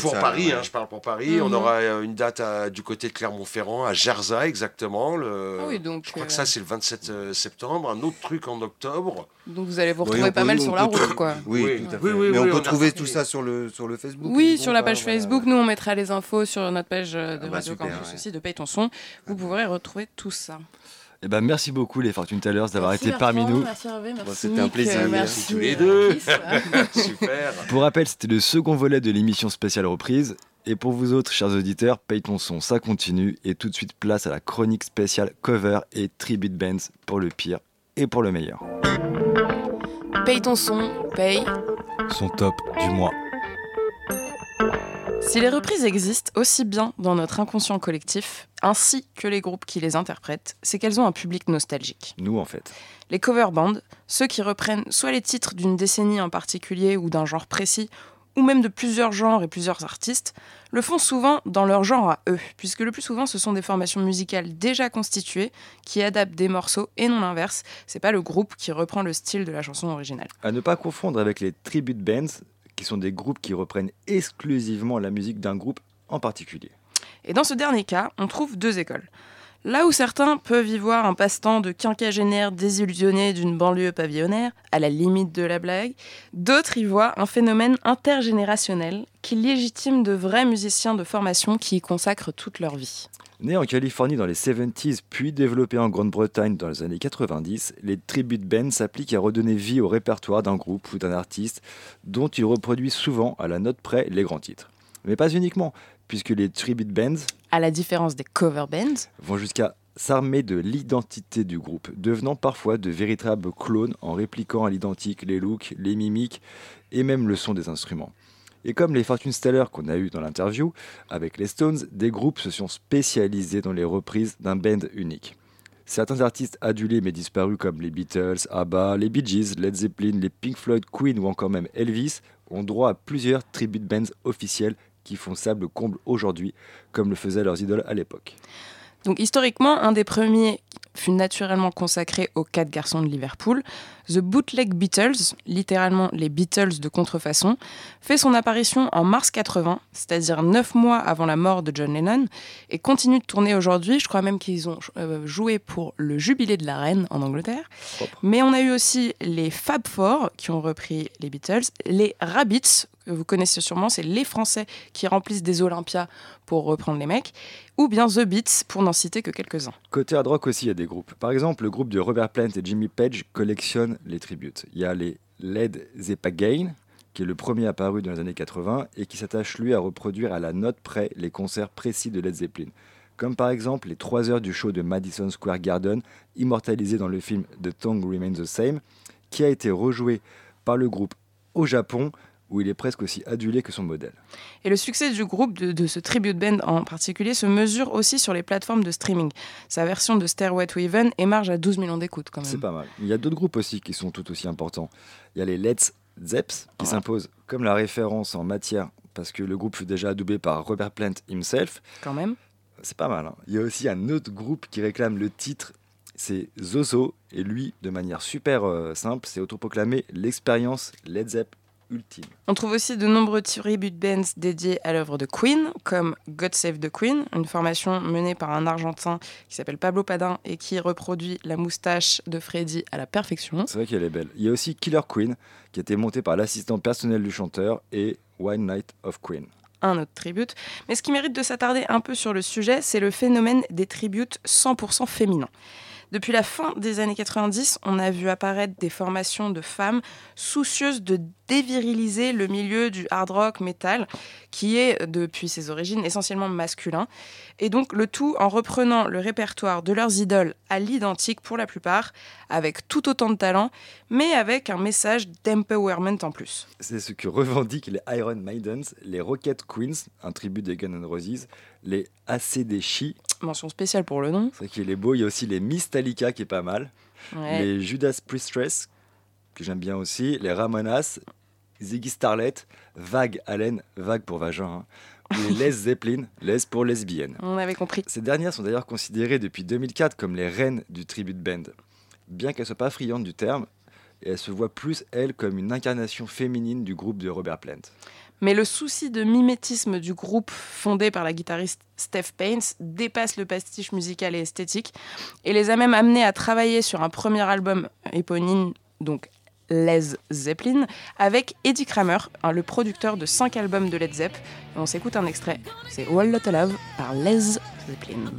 Pour Paris, ouais. hein, je parle pour Paris. On Mhm. aura euh, une date à- du côté de Clermont-Ferrand, à Gerza exactement. Le, Ah oui, donc, je crois que euh, ça, c'est le 27 euh, septembre. Un autre truc en octobre. Donc vous allez vous retrouver pas peut- mal sur la route, quoi. Oui, Oui, tout à fait. oui, oui, Mais oui, on peut trouver tout ça sur le, sur le Facebook. Oui, sur la page pas Voilà. Facebook, nous on mettra les infos sur notre page euh, de Ah bah, Radio super, Campus ouais. aussi, de Paye ton son. Vous pourrez retrouver tout ça. Eh ben, merci beaucoup les Fortune Tellers d'avoir été parmi nous. Merci Hervé, merci c'était un plaisir, merci merci tous les deux. (laughs) Super. Pour rappel, c'était le second volet de l'émission spéciale reprise. Et pour vous autres, chers auditeurs, paye ton son, ça continue. Et tout de suite, place à la chronique spéciale cover et tribute bands pour le pire et pour le meilleur. Paye ton son, paye. Son top du mois. Si les reprises existent aussi bien dans notre inconscient collectif, ainsi que les groupes qui les interprètent, c'est qu'elles ont un public nostalgique. Nous, en fait. Les cover bands, ceux qui reprennent soit les titres d'une décennie en particulier ou d'un genre précis, ou même de plusieurs genres et plusieurs artistes, le font souvent dans leur genre à eux, puisque le plus souvent ce sont des formations musicales déjà constituées qui adaptent des morceaux et non l'inverse. C'est pas le groupe qui reprend le style de la chanson originale. À ne pas confondre avec les tribute bands, qui sont des groupes qui reprennent exclusivement la musique d'un groupe en particulier. Et dans ce dernier cas, on trouve deux écoles. Là où certains peuvent y voir un passe-temps de quinquagénaires désillusionnés d'une banlieue pavillonnaire, à la limite de la blague, d'autres y voient un phénomène intergénérationnel qui légitime de vrais musiciens de formation qui y consacrent toute leur vie. Né en Californie dans les 70s, puis développé en Grande-Bretagne dans les années 90, les tribute bands s'appliquent à redonner vie au répertoire d'un groupe ou d'un artiste dont ils reproduisent souvent à la note près les grands titres. Mais pas uniquement, puisque les tribute bands À la différence des cover bands, vont jusqu'à s'armer de l'identité du groupe, devenant parfois de véritables clones en répliquant à l'identique les looks, les mimiques et même le son des instruments. Et comme les Fortune Stellar qu'on a eu dans l'interview avec les Stones, des groupes se sont spécialisés dans les reprises d'un band unique. Certains artistes adulés mais disparus comme les Beatles, ABBA, les Bee Gees, Led Zeppelin, les Pink Floyd, Queen ou encore même Elvis ont droit à plusieurs tribute bands officiels qui font sable comble aujourd'hui, comme le faisaient leurs idoles à l'époque. Donc historiquement, un des premiers fut naturellement consacré aux quatre garçons de Liverpool. The Bootleg Beatles, littéralement les Beatles de contrefaçon, fait son apparition en mars 80, c'est-à-dire neuf mois avant la mort de John Lennon, et continue de tourner aujourd'hui. Je crois même qu'ils ont euh, joué pour le jubilé de la reine en Angleterre. Propre. Mais on a eu aussi les Fab Four qui ont repris les Beatles, les Rabbits, vous connaissez sûrement, c'est les Français qui remplissent des Olympias pour reprendre les mecs, ou bien The Beats, pour n'en citer que quelques-uns. Côté hard rock aussi, il y a des groupes. Par exemple, le groupe de Robert Plant et Jimmy Page collectionne les tributes. Il y a les Led Zeppelin, qui est le premier apparu dans les années 80 et qui s'attache lui à reproduire à la note près les concerts précis de Led Zeppelin. Comme par exemple les 3 heures du show de Madison Square Garden, immortalisé dans le film The Tongue Remains the Same, qui a été rejoué par le groupe au Japon, où il est presque aussi adulé que son modèle. Et le succès du groupe, de, de ce tribute band en particulier, se mesure aussi sur les plateformes de streaming. Sa version de Stairway to Heaven émarge à 12 millions d'écoutes quand C'est même. pas mal. Il y a d'autres groupes aussi qui sont tout aussi importants. Il y a les Let's Zeps qui s'imposent comme la référence en matière parce que le groupe fut déjà adoubé par Robert Plant himself. Quand même. C'est pas mal. hein. Il y a aussi un autre groupe qui réclame le titre. C'est Zozo et lui, de manière super euh, simple, c'est autoproclamé l'expérience Led Zepp ultime. On trouve aussi de nombreux tribute bands dédiés à l'œuvre de Queen, comme God Save the Queen, une formation menée par un Argentin qui s'appelle Pablo Padin et qui reproduit la moustache de Freddie à la perfection. C'est vrai qu'elle est belle. Il y a aussi Killer Queen qui a été monté par l'assistant personnel du chanteur et One Night of Queen. un autre tribute. Mais ce qui mérite de s'attarder un peu sur le sujet, c'est le phénomène des tributes 100% féminins. Depuis la fin des années 90, on a vu apparaître des formations de femmes soucieuses de déviriliser le milieu du hard rock metal, qui est, depuis ses origines, essentiellement masculin. Et donc le tout en reprenant le répertoire de leurs idoles à l'identique pour la plupart, avec tout autant de talent, mais avec un message d'empowerment en plus. C'est ce que revendiquent les Iron Maidens, les Rocket Queens, un tribut des Guns N' Roses, les ACDC, Mention spéciale pour le nom. c'est vrai qu'il est beau, il y a aussi les Mystalica qui est pas mal, Ouais. les Judas Priestess, que j'aime bien aussi, les Ramonas, Ziggy Starlet, Vague Allen, Vague pour vagin, hein, ou les Zeppelin, Les pour lesbienne. On avait compris. Ces dernières sont d'ailleurs considérées depuis 2004 comme les reines du tribute band. Bien qu'elles ne soient pas friandes du terme, elles se voient plus, elles, comme une incarnation féminine du groupe de Robert Plant. Mais le souci de mimétisme du groupe fondé par la guitariste Steph Paines dépasse le pastiche musical et esthétique et les a même amenés à travailler sur un premier album éponyme, donc Led Zeppelin, avec Eddie Kramer, hein, le producteur de cinq albums de Led Zepp. Et on s'écoute un extrait, c'est Wall Lotta Love par Led Zeppelin.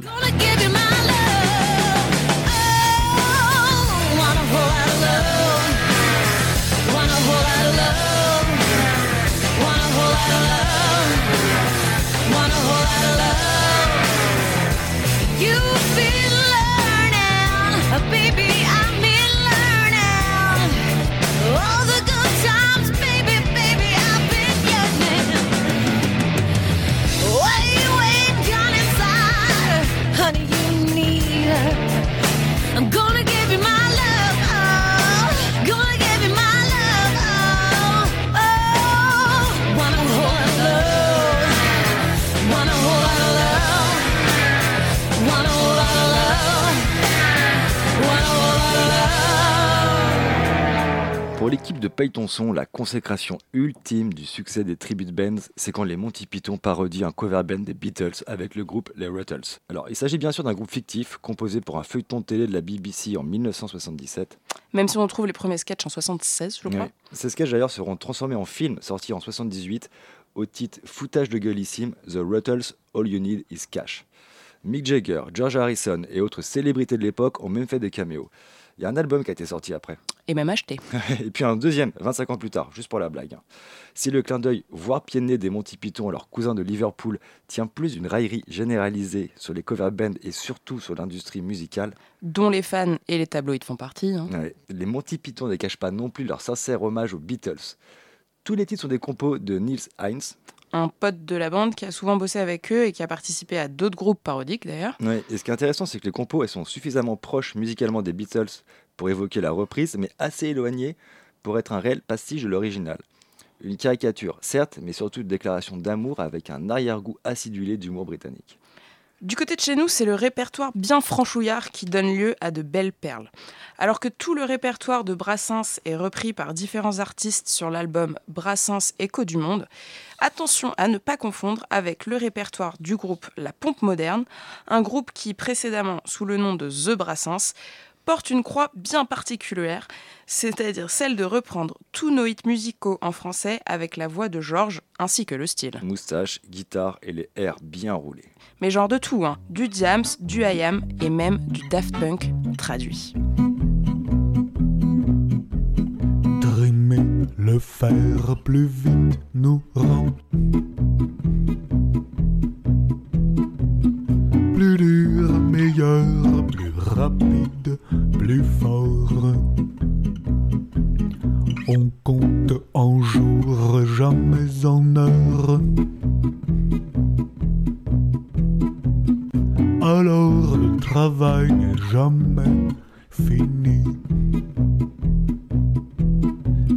Paye ton son, la consécration ultime du succès des tribute bands, c'est quand les Monty Python parodient un cover band des Beatles avec le groupe les Ruttles. Alors, il s'agit bien sûr d'un groupe fictif composé pour un feuilleton de télé de la BBC en 1977. Même si on trouve les premiers sketchs en 76, je crois. Ces sketchs d'ailleurs seront transformés en film sorti en 78 au titre Foutage de gueulissime The Ruttles All You Need Is Cash. Mick Jagger, George Harrison et autres célébrités de l'époque ont même fait des caméos. Il y a un album qui a été sorti après. Et même acheté. (laughs) Et puis un deuxième, 25 ans plus tard, juste pour la blague. Si le clin d'œil, voire pied de nez des Monty Python, leurs cousins de Liverpool, tient plus d'une raillerie généralisée sur les cover bands et surtout sur l'industrie musicale, Dont les fans et les tabloïds font partie. hein. ouais, les Monty Python ne cachent pas non plus leur sincère hommage aux Beatles. Tous les titres sont des compos de Niels Heinz. Un pote de la bande qui a souvent bossé avec eux et qui a participé à d'autres groupes parodiques d'ailleurs. Ouais, et ce qui est intéressant, c'est que les compos elles sont suffisamment proches musicalement des Beatles pour évoquer la reprise, mais assez éloignées pour être un réel pastiche de l'original. Une caricature, certes, mais surtout une déclaration d'amour avec un arrière-goût acidulé d'humour britannique. Du côté de chez nous, c'est le répertoire bien franchouillard qui donne lieu à de belles perles. Alors que tout le répertoire de Brassens est repris par différents artistes sur l'album Brassens Écho du Monde, attention à ne pas confondre avec le répertoire du groupe La Pompe Moderne, un groupe qui précédemment, sous le nom de The Brassens, porte une croix bien particulière, c'est-à-dire celle de reprendre tous nos hits musicaux en français avec la voix de Georges ainsi que le style. Moustache, guitare et les airs bien roulés. Mais genre de tout, hein. du Diams, du IAM et même du Daft Punk traduit. Trimer le fer plus vite nous rend plus dur, meilleur, plus rapide, plus fort. On compte en jours, jamais en heures. Alors le travail n'est jamais fini.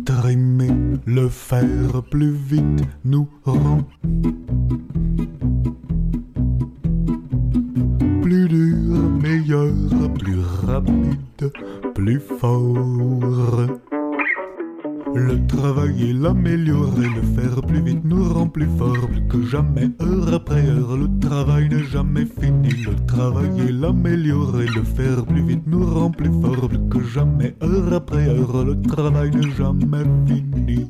Trimer le fer plus vite nous rend fort. Le travail et l'améliorer, le faire plus vite nous rend plus fort, que jamais, heure après heure. Le travail n'est jamais fini, le travail et l'améliorer, le faire plus vite nous rend plus fort, que jamais, heure après heure. Le travail n'est jamais fini.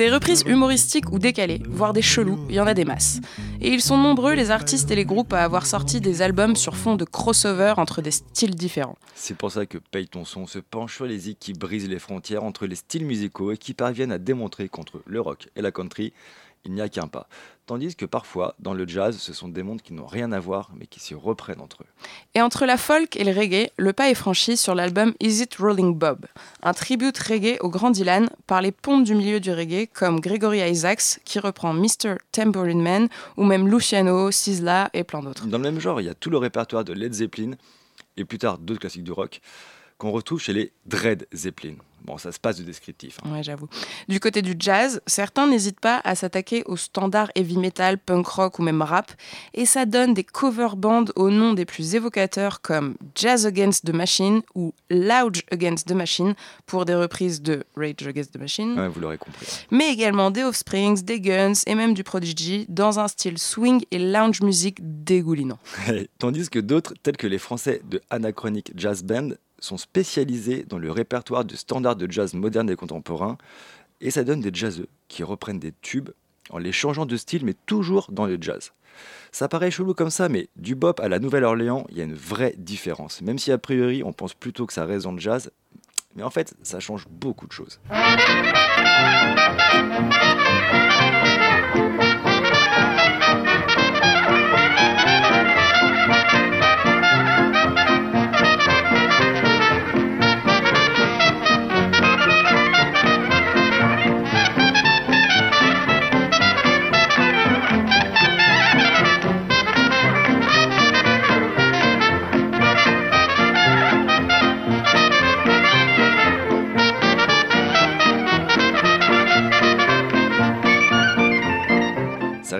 Des reprises humoristiques ou décalées, voire des chelous, il y en a des masses. Et ils sont nombreux les artistes et les groupes à avoir sorti des albums sur fond de crossover entre des styles différents. C'est pour ça que Paye ton son se penche sur les qui brisent les frontières entre les styles musicaux et qui parviennent à démontrer qu'entre le rock et la country, il n'y a qu'un pas. Tandis que parfois, dans le jazz, ce sont des mondes qui n'ont rien à voir mais qui se reprennent entre eux. Et entre la folk et le reggae, le pas est franchi sur l'album Is It Rolling Bob, un tribute reggae au grand Dylan par les pompes du milieu du reggae comme Gregory Isaacs qui reprend Mr. Tambourine Man ou même Luciano, Sizzla et plein d'autres. Dans le même genre, il y a tout le répertoire de Led Zeppelin et plus tard d'autres classiques du rock qu'on retrouve chez les Dread Zeppelin. Bon, ça se passe de descriptif. hein. Ouais, j'avoue. Du côté du jazz, certains n'hésitent pas à s'attaquer aux standards heavy metal, punk rock ou même rap, et ça donne des cover bands aux noms des plus évocateurs comme Jazz Against the Machine ou Loud Against the Machine pour des reprises de Rage Against the Machine, Ouais, vous l'aurez compris. mais également des Offsprings, des Guns et même du Prodigy dans un style swing et lounge music dégoulinant. (laughs) Tandis que d'autres, tels que les Français de Anachronic Jazz Band, sont spécialisés dans le répertoire de standards de jazz moderne et contemporain, et ça donne des jazzeux qui reprennent des tubes en les changeant de style, mais toujours dans le jazz. Ça paraît chelou comme ça, mais du bop à la Nouvelle-Orléans, il y a une vraie différence. Même si a priori on pense plutôt que ça dans le jazz, mais en fait ça change beaucoup de choses.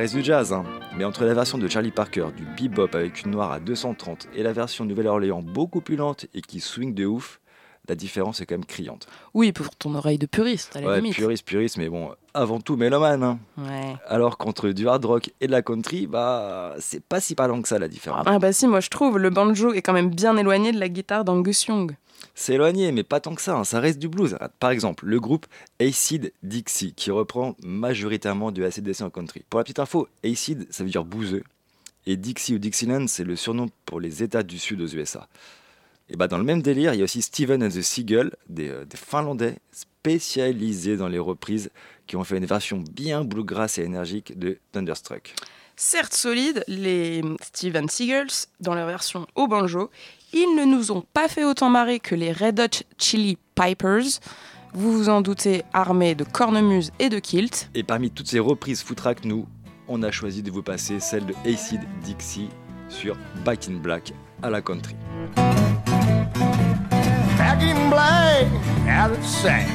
Reste du jazz, hein. mais entre la version de Charlie Parker du bebop avec une noire à 230 et la version Nouvelle-Orléans beaucoup plus lente et qui swing de ouf, la différence est quand même criante. Oui, pour ton oreille de puriste, à la Ouais, limite. puriste, puriste, mais bon, avant tout mélomane. hein. Ouais. Alors qu'entre du hard rock et de la country, bah, c'est pas si parlant que ça la différence. Ah bah si, moi je trouve, le banjo est quand même bien éloigné de la guitare d'Angus Young. C'est éloigné, mais pas tant que ça, hein, ça reste du blues. Par exemple, le groupe Acid Dixie, qui reprend majoritairement du ACDC en country. Pour la petite info, Acid, ça veut dire bouseux, et Dixie ou Dixieland, c'est le surnom pour les États du Sud aux USA. Et bah dans le même délire, il y a aussi Steven and the Seagull, des, euh, des Finlandais spécialisés dans les reprises, qui ont fait une version bien bluegrass et énergique de Thunderstruck. Certes solides, les Steven Seagulls, dans leur version au banjo, ils ne nous ont pas fait autant marrer que les Red Hot Chili Pipers. Vous vous en doutez, armés de cornemuse et de kilt. Et parmi toutes ces reprises footrack, nous, on a choisi de vous passer celle de Acid Dixie sur Back in Black à la country. Back in black, out of sight.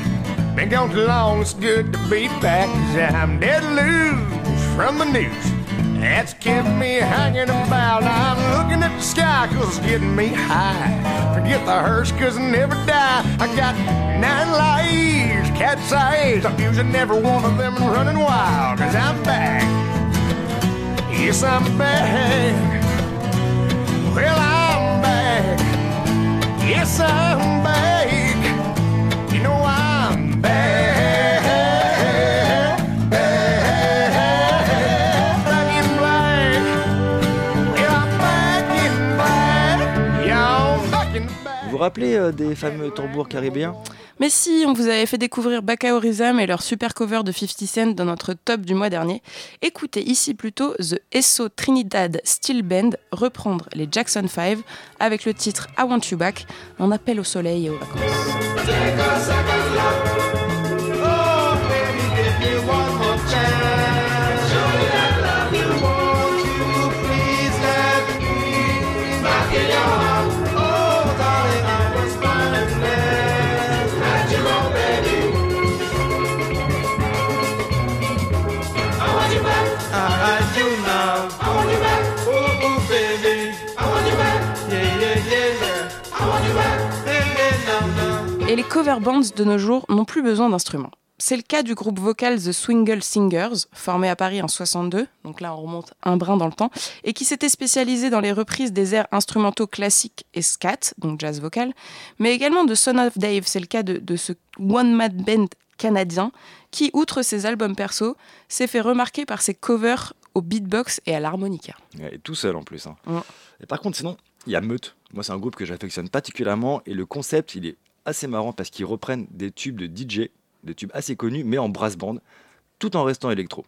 Been gone too long, it's good to be back. 'cause I'm dead loose from the news. That's kept me hanging about. I'm looking at the sky, cause it's getting me high. Forget the hearse, cause I never die. I got nine lives, cat's eyes. I'm using every one of them and running wild, cause I'm back. Yes, I'm back. Well, I'm back. Yes, I'm back. Vous rappelez euh, des fameux tambours caribéens? Mais si, on vous avait fait découvrir Bacao Rhythm et leur super cover de 50 Cent dans notre top du mois dernier. Écoutez ici plutôt The Esso Trinidad Steel Band reprendre les Jackson 5 avec le titre I Want You Back, un appel au soleil et aux vacances. Cover bands de nos jours n'ont plus besoin d'instruments. C'est le cas du groupe vocal The Swingle Singers, formé à Paris en 62, donc là on remonte un brin dans le temps, et qui s'était spécialisé dans les reprises des airs instrumentaux classiques et scat, donc jazz vocal, mais également de Son of Dave, c'est le cas de, de ce one-man band canadien, qui, outre ses albums perso, s'est fait remarquer par ses covers au beatbox et à l'harmonica. Et tout seul en plus. hein. Ouais. Et par contre, sinon, il y a Meute. Moi, c'est un groupe que j'affectionne particulièrement. Et le concept, il est assez marrant parce qu'ils reprennent des tubes de DJ, des tubes assez connus, mais en brass band, tout en restant électro.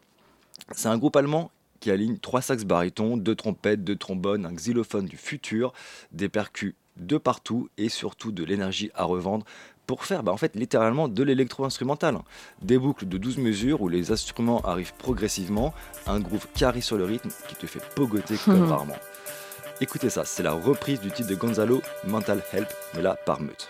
C'est un groupe allemand qui aligne trois sax barytons, deux trompettes, deux trombones, un xylophone du futur, des percus de partout et surtout de l'énergie à revendre pour faire bah, en fait littéralement de l'électro-instrumental. Des boucles de 12 mesures où les instruments arrivent progressivement, un groove carré sur le rythme qui te fait pogoter comme (laughs) rarement. Écoutez ça, c'est la reprise du titre de Gonzalo, Mental Help, mais là par Meute.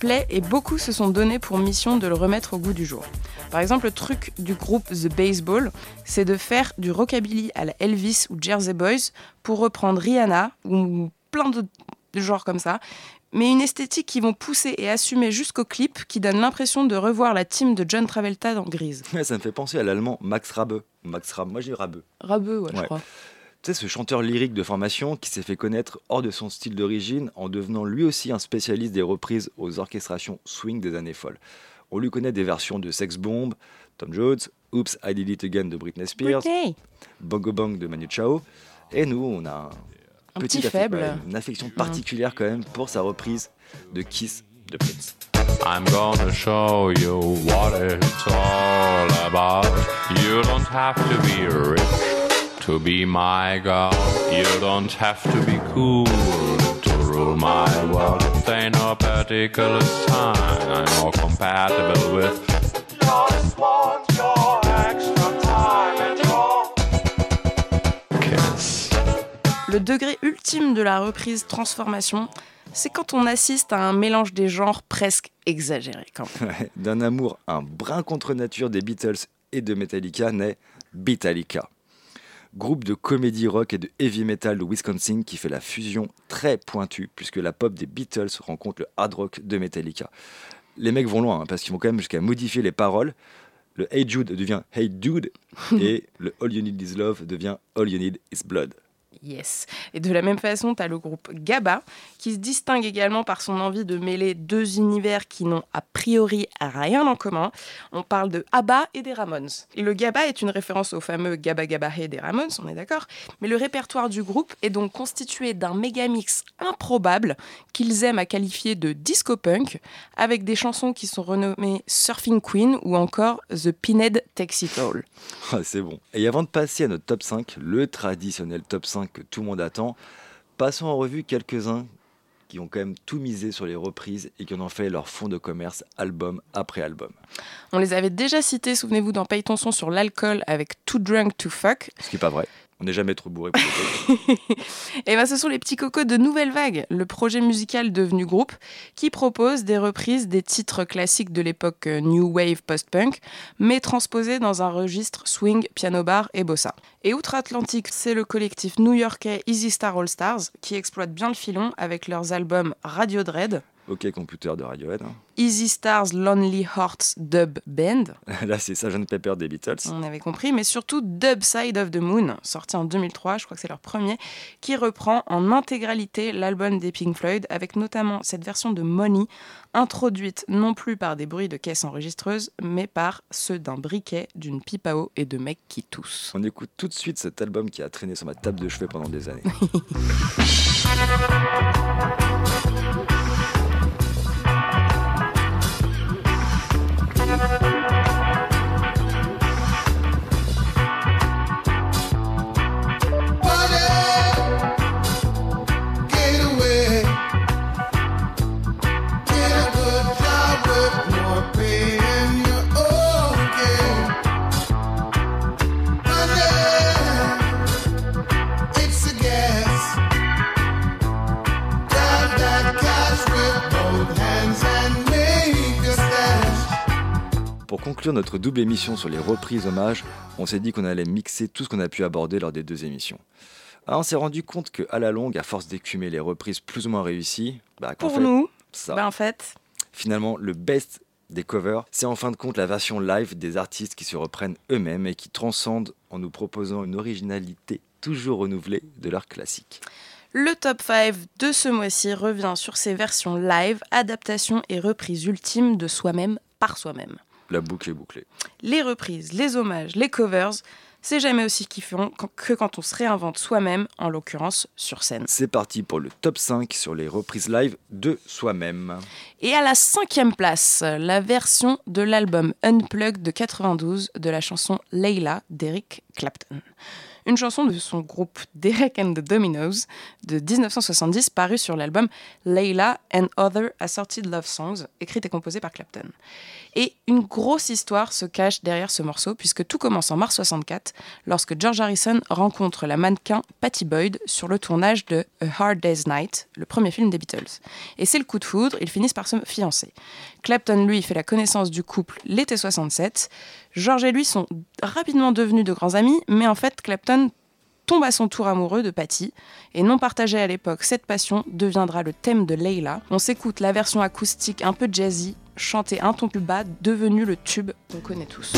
Plaît et beaucoup se sont donnés pour mission de le remettre au goût du jour. Par exemple, le truc du groupe The Baseball, c'est de faire du rockabilly à la Elvis ou Jersey Boys pour reprendre Rihanna ou plein de genres comme ça, mais une esthétique qui vont pousser et assumer jusqu'au clip qui donne l'impression de revoir la team de John Travolta dans Grise. Ça me fait penser à l'allemand Max Rabe. Max Rabe, moi j'ai Rabe. Ouais, je crois. Tu sais, ce chanteur lyrique de formation qui s'est fait connaître hors de son style d'origine en devenant lui aussi un spécialiste des reprises aux orchestrations swing des années folles. On lui connaît des versions de Sex Bomb, Tom Jones, Oops, I Did It Again de Britney Spears, Britney. Bongo Bang de Manu Chao. Et nous, on a un, Un petit faible. une affection particulière quand même pour sa reprise de Kiss de Prince. I'm gonna show you what it's all about. You don't have to be rich to be my girl. You don't have to be cool to rule my world. It ain't no particular sign I'm more compatible with. Just want your extra time and your kiss. Le degré ultime de la reprise transformation, c'est quand on assiste à un mélange des genres presque exagéré quand D'un amour un brin contre nature des Beatles et de Metallica naît Beatallica. Groupe de comédie rock et de heavy metal de Wisconsin qui fait la fusion très pointue puisque la pop des Beatles rencontre le hard rock de Metallica. Les mecs vont loin hein, parce qu'ils vont quand même jusqu'à modifier les paroles. Le Hey Jude devient Hey Dude (laughs) et le All You Need Is Love devient All You Need Is Blood. Yes. Et de la même façon, tu as le groupe GABA, qui se distingue également par son envie de mêler deux univers qui n'ont a priori rien en commun. On parle de ABBA et des Ramones. Et le GABA est une référence au fameux Gabba Gabba Hey des Ramones, on est d'accord Mais le répertoire du groupe est donc constitué d'un méga-mix improbable qu'ils aiment à qualifier de disco punk, avec des chansons qui sont renommées Surfing Queen ou encore The Pinhead Takes It All. Ah, c'est bon. Et avant de passer à notre top 5, le traditionnel top 5 que tout le monde attend, passons en revue quelques-uns qui ont quand même tout misé sur les reprises et qui en ont fait leur fond de commerce album après album. On les avait déjà cités, souvenez-vous, dans Paye ton son sur l'alcool avec Too Drunk to Fuck. Ce qui n'est pas vrai. On n'est jamais trop bourré. Et (laughs) ben ce sont les petits cocos de Nouvelle Vague, le projet musical devenu groupe, qui propose des reprises des titres classiques de l'époque euh, New Wave post-punk, mais transposés dans un registre swing, piano bar et bossa. Et outre-Atlantique, c'est le collectif new-yorkais Easy Star All Stars qui exploite bien le filon avec leurs albums Radio Dread, Ok, computer de Radiohead. hein. Easy Stars Lonely Hearts Dub Band, (laughs) Là, c'est Sgt Pepper des Beatles. on avait compris, mais surtout Dub Side of the Moon, sorti en 2003, je crois que c'est leur premier, qui reprend en intégralité l'album des Pink Floyd, avec notamment cette version de Money, introduite non plus par des bruits de caisse enregistreuse, mais par ceux d'un briquet, d'une pipe à eau et de mecs qui toussent. On écoute tout de suite cet album qui a traîné sur ma table de chevet pendant des années. (laughs) Pour conclure notre double émission sur les reprises hommages, on s'est dit qu'on allait mixer tout ce qu'on a pu aborder lors des deux émissions. Ah, on s'est rendu compte que à la longue, à force d'écumer les reprises plus ou moins réussies, bah, Pour fait, nous, ça, bah en fait, finalement, le best des covers, c'est en fin de compte la version live des artistes qui se reprennent eux-mêmes et qui transcendent en nous proposant une originalité toujours renouvelée de leurs classiques. Le top 5 de ce mois-ci revient sur ces versions live, adaptations et reprises ultimes de soi-même par soi-même. La boucle est bouclée. Les reprises, les hommages, les covers, c'est jamais aussi kiffant que quand on se réinvente soi-même, en l'occurrence sur scène. C'est parti pour le top 5 sur les reprises live de soi-même. Et à la cinquième place, la version de l'album Unplugged de 92 de la chanson Layla d'Eric Clapton. Une chanson de son groupe Derek and the Dominos de 1970 parue sur l'album Layla and Other Assorted Love Songs, écrite et composée par Clapton. Et une grosse histoire se cache derrière ce morceau, puisque tout commence en mars 64, lorsque George Harrison rencontre la mannequin Patty Boyd sur le tournage de A Hard Day's Night, le premier film des Beatles. Et c'est le coup de foudre, ils finissent par se fiancer. Clapton, lui, fait la connaissance du couple l'été 67. George et lui sont rapidement devenus de grands amis, mais en fait, Clapton tombe à son tour amoureux de Patty, et non partagé à l'époque, cette passion deviendra le thème de Layla. On s'écoute la version acoustique un peu jazzy, chantée un ton plus bas, devenu le tube qu'on connaît tous.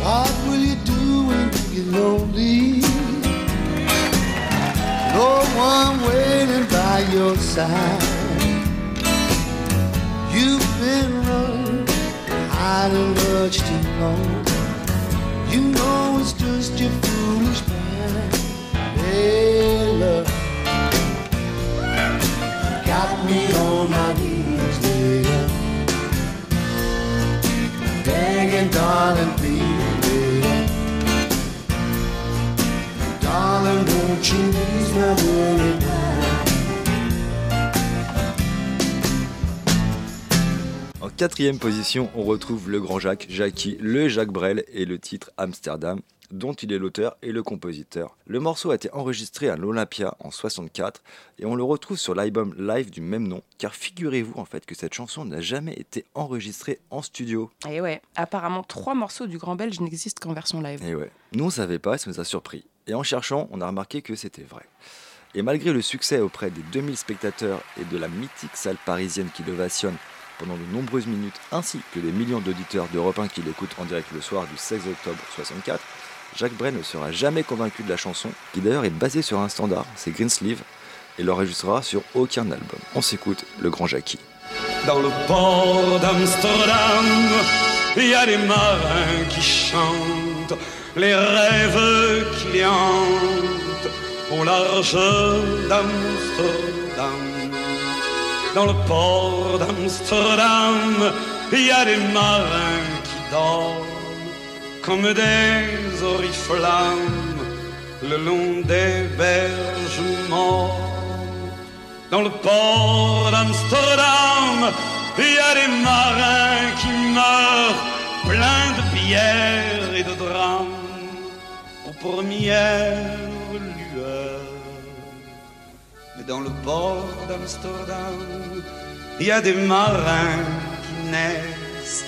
What will you do when you by your side. You've been running, hiding much too long. You know it's just your foolish mind. Hey, love, got me on my knees, later. Begging, darling, please, baby. she's my dirty quatrième position, on retrouve le grand Jacques, Jackie, le Jacques Brel et le titre Amsterdam, dont il est l'auteur et le compositeur. Le morceau a été enregistré à l'Olympia en 64 et on le retrouve sur l'album live du même nom, car figurez-vous en fait que cette chanson n'a jamais été enregistrée en studio. Et ouais, apparemment, trois morceaux du Grand Belge n'existent qu'en version live. Et ouais, nous on savait pas, ça nous a surpris. Et en cherchant, on a remarqué que c'était vrai. Et malgré le succès auprès des 2000 spectateurs et de la mythique salle parisienne qui l'ovationne pendant de nombreuses minutes, ainsi que des millions d'auditeurs d'Europe 1 qui l'écoutent en direct le soir du 16 octobre 64, Jacques Brel ne sera jamais convaincu de la chanson, qui d'ailleurs est basée sur un standard, c'est Greensleeve, et l'enregistrera sur aucun album. On s'écoute le grand Jackie. Dans le port d'Amsterdam, il y a des marins qui chantent les rêves qui les hantent au large d'Amsterdam. Dans le port d'Amsterdam, il y a des marins qui dorment comme des oriflammes le long des berges mortes. Dans le port d'Amsterdam, il y a des marins qui meurent pleins de pierres et de drames aux premières dans le port d'Amsterdam, il y a des marins qui naissent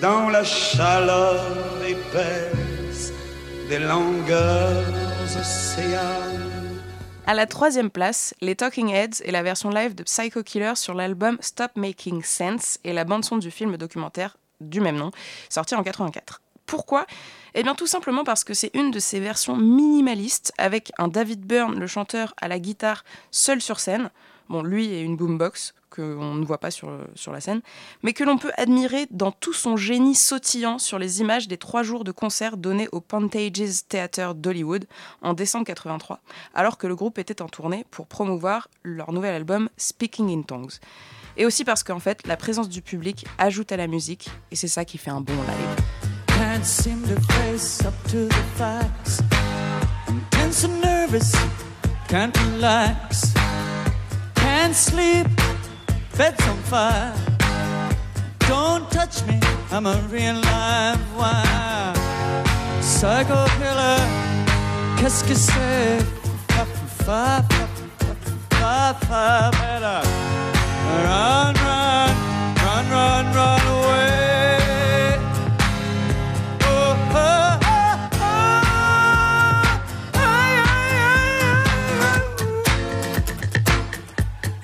dans la chaleur épaisse des longueurs océanes. À la troisième place, les Talking Heads et la version live de Psycho Killer sur l'album Stop Making Sense et la bande-son du film documentaire du même nom, sorti en 84. Pourquoi? Eh bien tout simplement parce que c'est une de ces versions minimalistes avec un David Byrne, le chanteur, à la guitare, seul sur scène. Bon, lui et une boombox qu'on ne voit pas sur, sur la scène, mais que l'on peut admirer dans tout son génie sautillant sur les images des trois jours de concert donnés au Pantages Theatre d'Hollywood en décembre 83, alors que le groupe était en tournée pour promouvoir leur nouvel album Speaking in Tongues. Et aussi parce qu'en fait, la présence du public ajoute à la musique, et c'est ça qui fait un bon live. Seem to face up to the facts. I'm tense and nervous, can't relax. Can't sleep, bed's on fire. Don't touch me, I'm a real live wire. Psycho killer, qu'est-ce que c'est? Fa, fa, fa, better. Run, run, run, run, run away.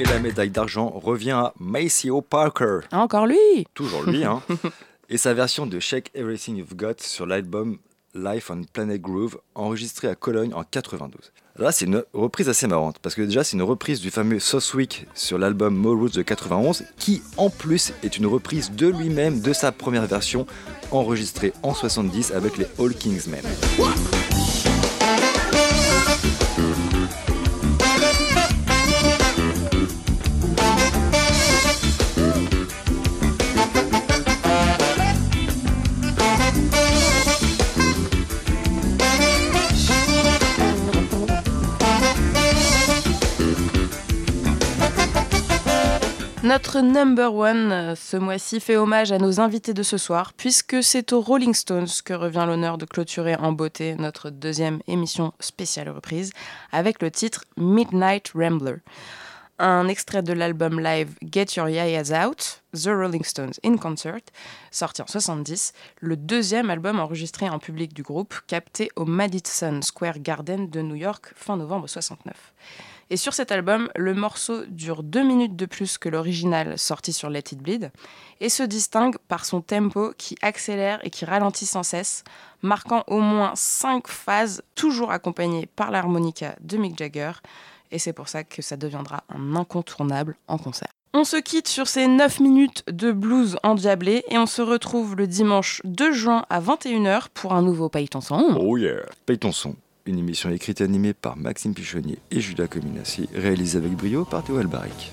Et la médaille d'argent revient à Maceo Parker. Encore lui Toujours lui, hein. (laughs) Et sa version de Shake Everything You've Got sur l'album Life on Planet Groove, enregistré à Cologne en 92. Là, c'est une reprise assez marrante, parce que déjà, c'est une reprise du fameux Sauce Week sur l'album Mo Roots de 91, qui en plus est une reprise de lui-même de sa première version, enregistrée en 70 avec les All Kings Notre number one euh, ce mois-ci fait hommage à nos invités de ce soir, puisque c'est aux Rolling Stones que revient l'honneur de clôturer en beauté notre deuxième émission spéciale reprise, avec le titre Midnight Rambler. Un extrait de l'album live Get Your Yayas Out, The Rolling Stones in Concert, sorti en 70, le deuxième album enregistré en public du groupe, capté au Madison Square Garden de New York fin novembre 69. Et sur cet album, le morceau dure deux minutes de plus que l'original sorti sur Let It Bleed et se distingue par son tempo qui accélère et qui ralentit sans cesse, marquant au moins cinq phases, toujours accompagnées par l'harmonica de Mick Jagger. Et c'est pour ça que ça deviendra un incontournable en concert. On se quitte sur ces 9 minutes de blues endiablé et on se retrouve le dimanche 2 juin à 21h pour un nouveau Paye ton son. Oh yeah Paye ton son, une émission écrite et animée par Maxime Pichonnier et Judas Cominassi, réalisée avec brio par Théo Albaric.